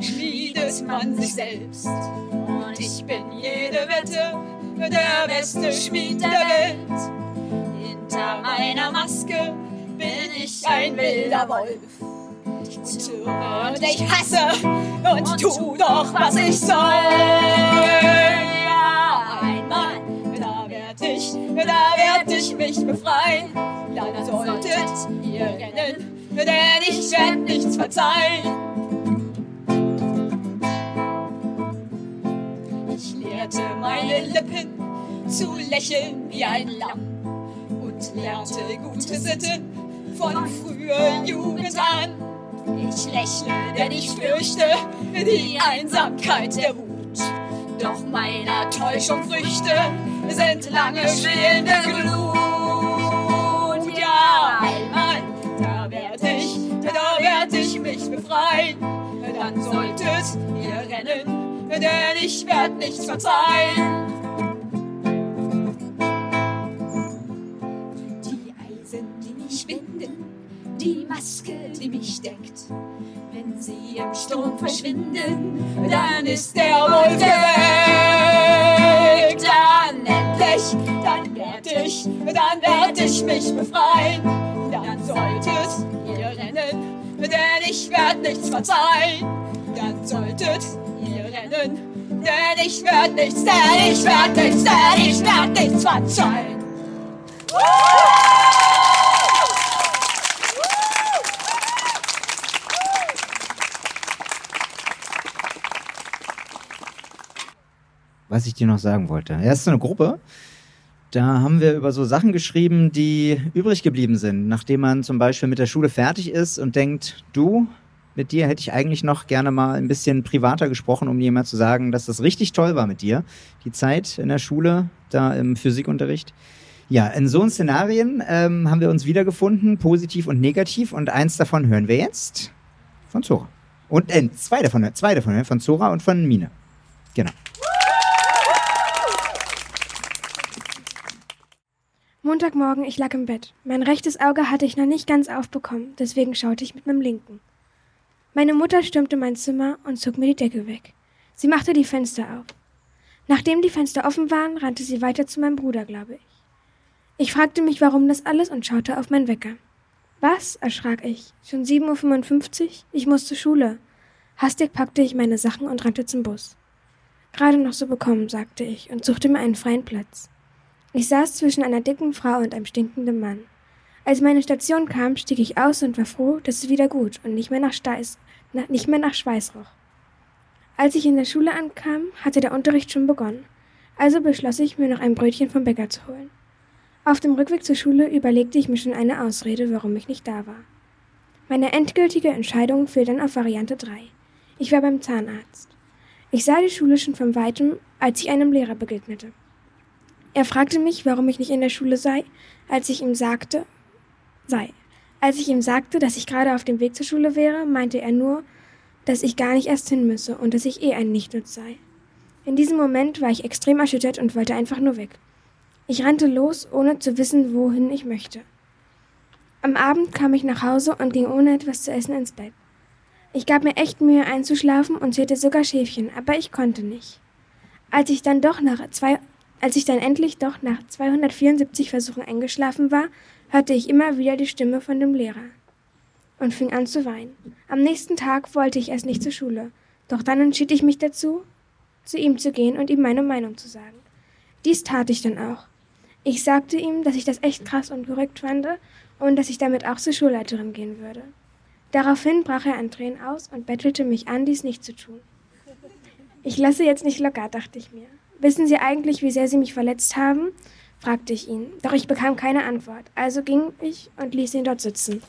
schmiedet man sich selbst. Und ich bin jede Wette der beste Schmied der Welt. Hinter meiner Maske bin ich ein wilder Wolf. Und ich hasse und tu doch, was ich soll. Ja, einmal, da werd ich, da werd ich mich befreien. Dann solltet ihr rennen denn ich werd nichts verzeihen. Ich lehrte meine Lippen zu lächeln wie ein Lamm und lernte gute Sitten von früher Jugend an. Ich lächle, denn ich fürchte die Einsamkeit der Wut. Doch meiner Täuschung Früchte sind lange schwelende Glut. Dann solltet ihr rennen, denn ich werd nichts verzeihen. Die Eisen, die mich binden, die Maske, die mich deckt, wenn sie im Sturm verschwinden, dann ist der Wolf geweckt. Dann endlich, dann werd ich, dann werd ich mich befreien, dann solltet ihr rennen denn ich werd nichts verzeihen. Dann solltet ihr rennen, denn ich werd nichts, denn ich werd nichts, denn ich werd nichts verzeihen. Was ich dir noch sagen wollte. Er ist so eine Gruppe, da haben wir über so Sachen geschrieben, die übrig geblieben sind, nachdem man zum Beispiel mit der Schule fertig ist und denkt, du, mit dir hätte ich eigentlich noch gerne mal ein bisschen privater gesprochen, um mal zu sagen, dass das richtig toll war mit dir, die Zeit in der Schule, da im Physikunterricht. Ja, in so Szenarien ähm, haben wir uns wiedergefunden, positiv und negativ, und eins davon hören wir jetzt von Zora. Und äh, zwei davon, zwei davon, von Zora und von Mine. Genau. Montagmorgen, ich lag im Bett. Mein rechtes Auge hatte ich noch nicht ganz aufbekommen, deswegen schaute ich mit meinem linken. Meine Mutter stürmte mein Zimmer und zog mir die Decke weg. Sie machte die Fenster auf. Nachdem die Fenster offen waren, rannte sie weiter zu meinem Bruder, glaube ich. Ich fragte mich, warum das alles und schaute auf meinen Wecker. Was? erschrak ich. Schon 7.55 Uhr? Ich muss zur Schule. Hastig packte ich meine Sachen und rannte zum Bus. Gerade noch so bekommen, sagte ich und suchte mir einen freien Platz. Ich saß zwischen einer dicken Frau und einem stinkenden Mann. Als meine Station kam, stieg ich aus und war froh, dass es wieder gut und nicht mehr nach, Steiß, na, nicht mehr nach Schweiß roch. Als ich in der Schule ankam, hatte der Unterricht schon begonnen. Also beschloss ich, mir noch ein Brötchen vom Bäcker zu holen. Auf dem Rückweg zur Schule überlegte ich mir schon eine Ausrede, warum ich nicht da war. Meine endgültige Entscheidung fiel dann auf Variante 3. Ich war beim Zahnarzt. Ich sah die Schule schon von weitem, als ich einem Lehrer begegnete. Er fragte mich, warum ich nicht in der Schule sei, als ich ihm sagte, sei. Als ich ihm sagte, dass ich gerade auf dem Weg zur Schule wäre, meinte er nur, dass ich gar nicht erst hin müsse und dass ich eh ein Nichtnutz sei. In diesem Moment war ich extrem erschüttert und wollte einfach nur weg. Ich rannte los, ohne zu wissen, wohin ich möchte. Am Abend kam ich nach Hause und ging ohne etwas zu essen ins Bett. Ich gab mir echt Mühe einzuschlafen und zählte sogar Schäfchen, aber ich konnte nicht. Als ich dann doch nach zwei, als ich dann endlich doch nach 274 Versuchen eingeschlafen war, hörte ich immer wieder die Stimme von dem Lehrer und fing an zu weinen. Am nächsten Tag wollte ich erst nicht zur Schule, doch dann entschied ich mich dazu, zu ihm zu gehen und ihm meine Meinung zu sagen. Dies tat ich dann auch. Ich sagte ihm, dass ich das echt krass und korrekt fand und dass ich damit auch zur Schulleiterin gehen würde. Daraufhin brach er an Tränen aus und bettelte mich an, dies nicht zu tun. Ich lasse jetzt nicht locker, dachte ich mir. Wissen Sie eigentlich, wie sehr Sie mich verletzt haben? fragte ich ihn, doch ich bekam keine Antwort, also ging ich und ließ ihn dort sitzen.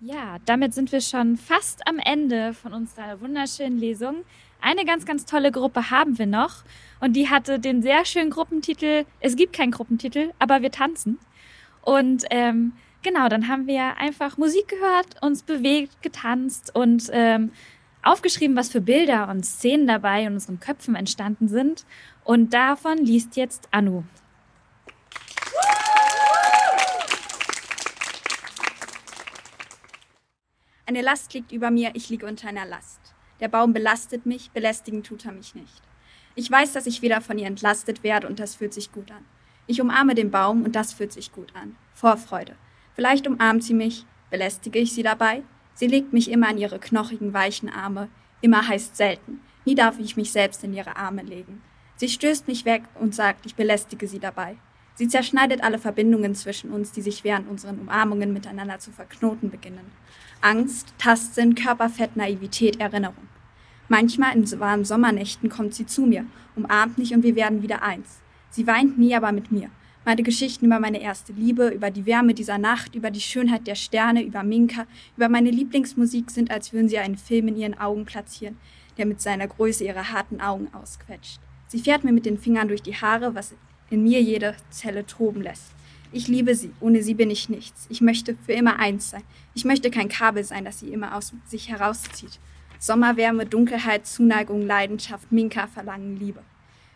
Ja, damit sind wir schon fast am Ende von unserer wunderschönen Lesung. Eine ganz, ganz tolle Gruppe haben wir noch und die hatte den sehr schönen Gruppentitel, es gibt keinen Gruppentitel, aber wir tanzen. Und ähm, genau, dann haben wir einfach Musik gehört, uns bewegt, getanzt und ähm, aufgeschrieben, was für Bilder und Szenen dabei in unseren Köpfen entstanden sind. Und davon liest jetzt Anu. Eine Last liegt über mir, ich liege unter einer Last. Der Baum belastet mich, belästigen tut er mich nicht. Ich weiß, dass ich wieder von ihr entlastet werde und das fühlt sich gut an. Ich umarme den Baum und das fühlt sich gut an. Vorfreude. Vielleicht umarmt sie mich, belästige ich sie dabei. Sie legt mich immer in ihre knochigen, weichen Arme. Immer heißt selten. Nie darf ich mich selbst in ihre Arme legen. Sie stößt mich weg und sagt, ich belästige sie dabei. Sie zerschneidet alle Verbindungen zwischen uns, die sich während unseren Umarmungen miteinander zu verknoten beginnen. Angst, Tastsinn, Körperfett, Naivität, Erinnerung. Manchmal in warmen Sommernächten kommt sie zu mir, umarmt mich und wir werden wieder eins. Sie weint nie, aber mit mir. Meine Geschichten über meine erste Liebe, über die Wärme dieser Nacht, über die Schönheit der Sterne, über Minka, über meine Lieblingsmusik sind, als würden sie einen Film in ihren Augen platzieren, der mit seiner Größe ihre harten Augen ausquetscht. Sie fährt mir mit den Fingern durch die Haare, was in mir jede Zelle toben lässt. Ich liebe sie, ohne sie bin ich nichts. Ich möchte für immer eins sein. Ich möchte kein Kabel sein, das sie immer aus sich herauszieht. Sommerwärme, Dunkelheit, Zuneigung, Leidenschaft, Minka, Verlangen, Liebe.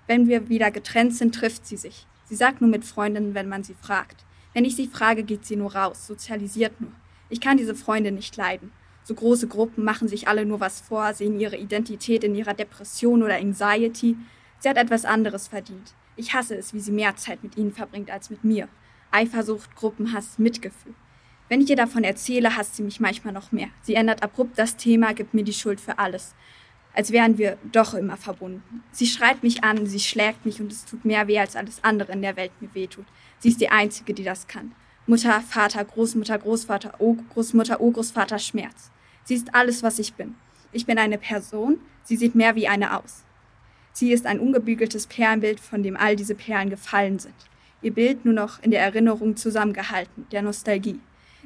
Wenn wir wieder getrennt sind, trifft sie sich. Sie sagt nur mit Freundinnen, wenn man sie fragt. Wenn ich sie frage, geht sie nur raus, sozialisiert nur. Ich kann diese Freunde nicht leiden. So große Gruppen machen sich alle nur was vor, sehen ihre Identität in ihrer Depression oder Anxiety. Sie hat etwas anderes verdient. Ich hasse es, wie sie mehr Zeit mit ihnen verbringt als mit mir. Eifersucht, Gruppenhass, Mitgefühl. Wenn ich ihr davon erzähle, hasst sie mich manchmal noch mehr. Sie ändert abrupt das Thema, gibt mir die Schuld für alles. Als wären wir doch immer verbunden. Sie schreit mich an, sie schlägt mich und es tut mehr weh, als alles andere in der Welt mir wehtut. Sie ist die Einzige, die das kann. Mutter, Vater, Großmutter, Großvater, o Großmutter, Urgroßvater, Schmerz. Sie ist alles, was ich bin. Ich bin eine Person, sie sieht mehr wie eine aus. Sie ist ein ungebügeltes Perlenbild, von dem all diese Perlen gefallen sind ihr Bild nur noch in der Erinnerung zusammengehalten, der Nostalgie.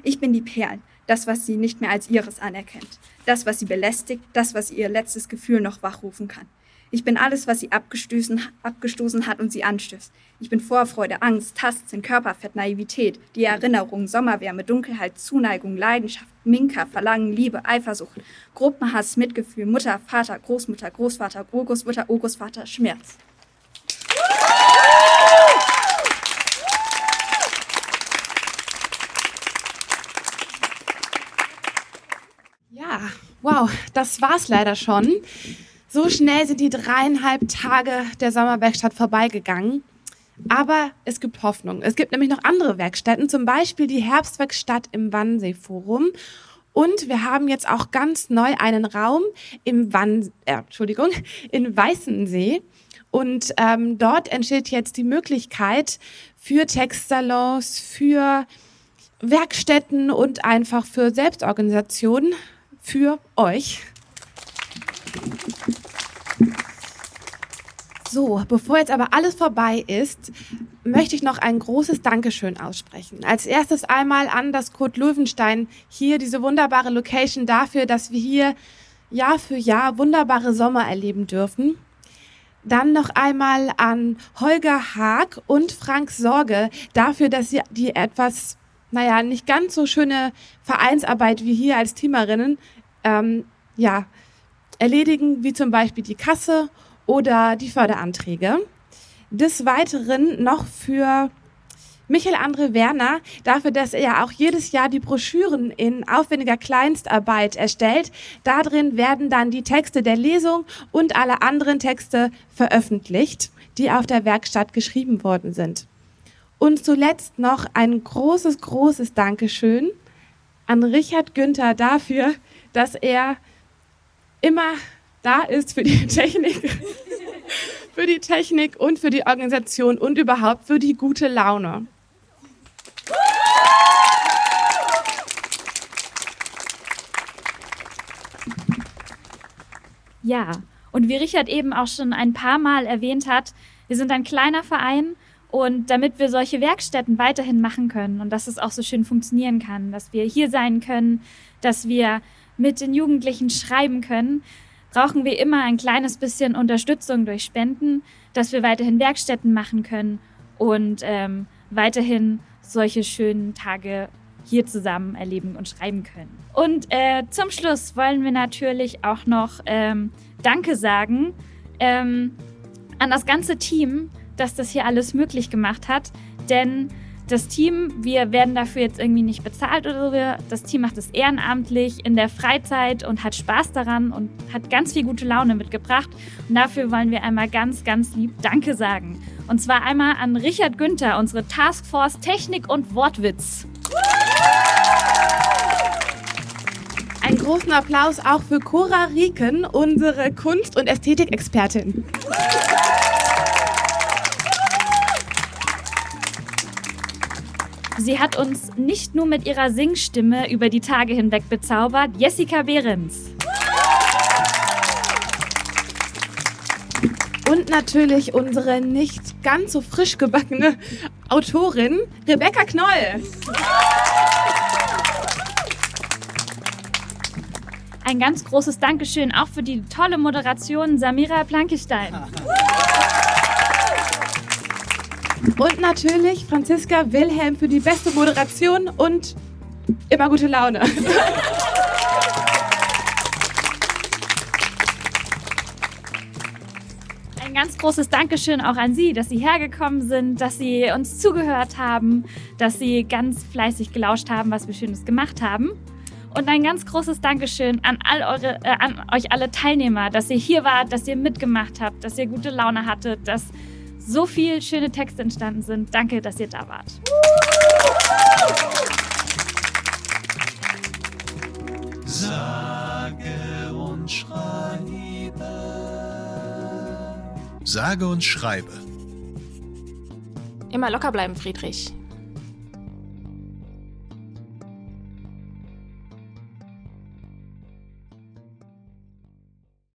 Ich bin die Perlen, das, was sie nicht mehr als ihres anerkennt, das, was sie belästigt, das, was ihr letztes Gefühl noch wachrufen kann. Ich bin alles, was sie abgestoßen, abgestoßen hat und sie anstößt. Ich bin Vorfreude, Angst, Tastsinn, Körperfett, Naivität, die Erinnerung, Sommerwärme, Dunkelheit, Zuneigung, Leidenschaft, Minka, Verlangen, Liebe, Eifersucht, Gruppenhass, Mitgefühl, Mutter, Vater, Großmutter, Großvater, Urgroßmutter, Urgroßvater, Schmerz. Ja, wow, das war's leider schon. So schnell sind die dreieinhalb Tage der Sommerwerkstatt vorbeigegangen. Aber es gibt Hoffnung. Es gibt nämlich noch andere Werkstätten, zum Beispiel die Herbstwerkstatt im Wannsee-Forum. Und wir haben jetzt auch ganz neu einen Raum im Wann, äh, Entschuldigung, in Weißensee. Und ähm, dort entsteht jetzt die Möglichkeit für Textsalons, für Werkstätten und einfach für Selbstorganisation für euch. So, bevor jetzt aber alles vorbei ist, möchte ich noch ein großes Dankeschön aussprechen. Als erstes einmal an das Kurt Löwenstein hier, diese wunderbare Location dafür, dass wir hier Jahr für Jahr wunderbare Sommer erleben dürfen. Dann noch einmal an Holger Haag und Frank Sorge dafür, dass sie die etwas, naja, nicht ganz so schöne Vereinsarbeit wie hier als Teamerinnen, ähm, ja, erledigen, wie zum Beispiel die Kasse oder die Förderanträge. Des Weiteren noch für Michael André Werner dafür, dass er ja auch jedes Jahr die Broschüren in aufwendiger Kleinstarbeit erstellt. Darin werden dann die Texte der Lesung und alle anderen Texte veröffentlicht, die auf der Werkstatt geschrieben worden sind. Und zuletzt noch ein großes, großes Dankeschön an Richard Günther dafür, dass er immer da ist für die Technik, für die Technik und für die Organisation und überhaupt für die gute Laune. Ja, und wie Richard eben auch schon ein paar Mal erwähnt hat, wir sind ein kleiner Verein und damit wir solche Werkstätten weiterhin machen können und dass es auch so schön funktionieren kann, dass wir hier sein können, dass wir mit den Jugendlichen schreiben können, brauchen wir immer ein kleines bisschen Unterstützung durch Spenden, dass wir weiterhin Werkstätten machen können und ähm, weiterhin solche schönen Tage hier zusammen erleben und schreiben können. Und äh, zum Schluss wollen wir natürlich auch noch ähm, Danke sagen ähm, an das ganze Team, das das hier alles möglich gemacht hat, denn das Team, wir werden dafür jetzt irgendwie nicht bezahlt oder so. Das Team macht es ehrenamtlich in der Freizeit und hat Spaß daran und hat ganz viel gute Laune mitgebracht. Und dafür wollen wir einmal ganz, ganz lieb Danke sagen. Und zwar einmal an Richard Günther, unsere Taskforce Technik und Wortwitz. Einen großen Applaus auch für Cora Rieken, unsere Kunst- und Ästhetikexpertin. Sie hat uns nicht nur mit ihrer Singstimme über die Tage hinweg bezaubert, Jessica Behrens. Und natürlich unsere nicht ganz so frisch gebackene Autorin Rebecca Knoll. Ein ganz großes Dankeschön auch für die tolle Moderation Samira Plankestein. Und natürlich Franziska Wilhelm für die beste Moderation und immer gute Laune. Ein ganz großes Dankeschön auch an Sie, dass Sie hergekommen sind, dass Sie uns zugehört haben, dass Sie ganz fleißig gelauscht haben, was wir Schönes gemacht haben. Und ein ganz großes Dankeschön an, all eure, äh, an euch alle Teilnehmer, dass ihr hier wart, dass ihr mitgemacht habt, dass ihr gute Laune hattet, dass so viel schöne Texte entstanden sind. Danke, dass ihr da wart. Sage und schreibe. Sage und schreibe. Immer locker bleiben, Friedrich.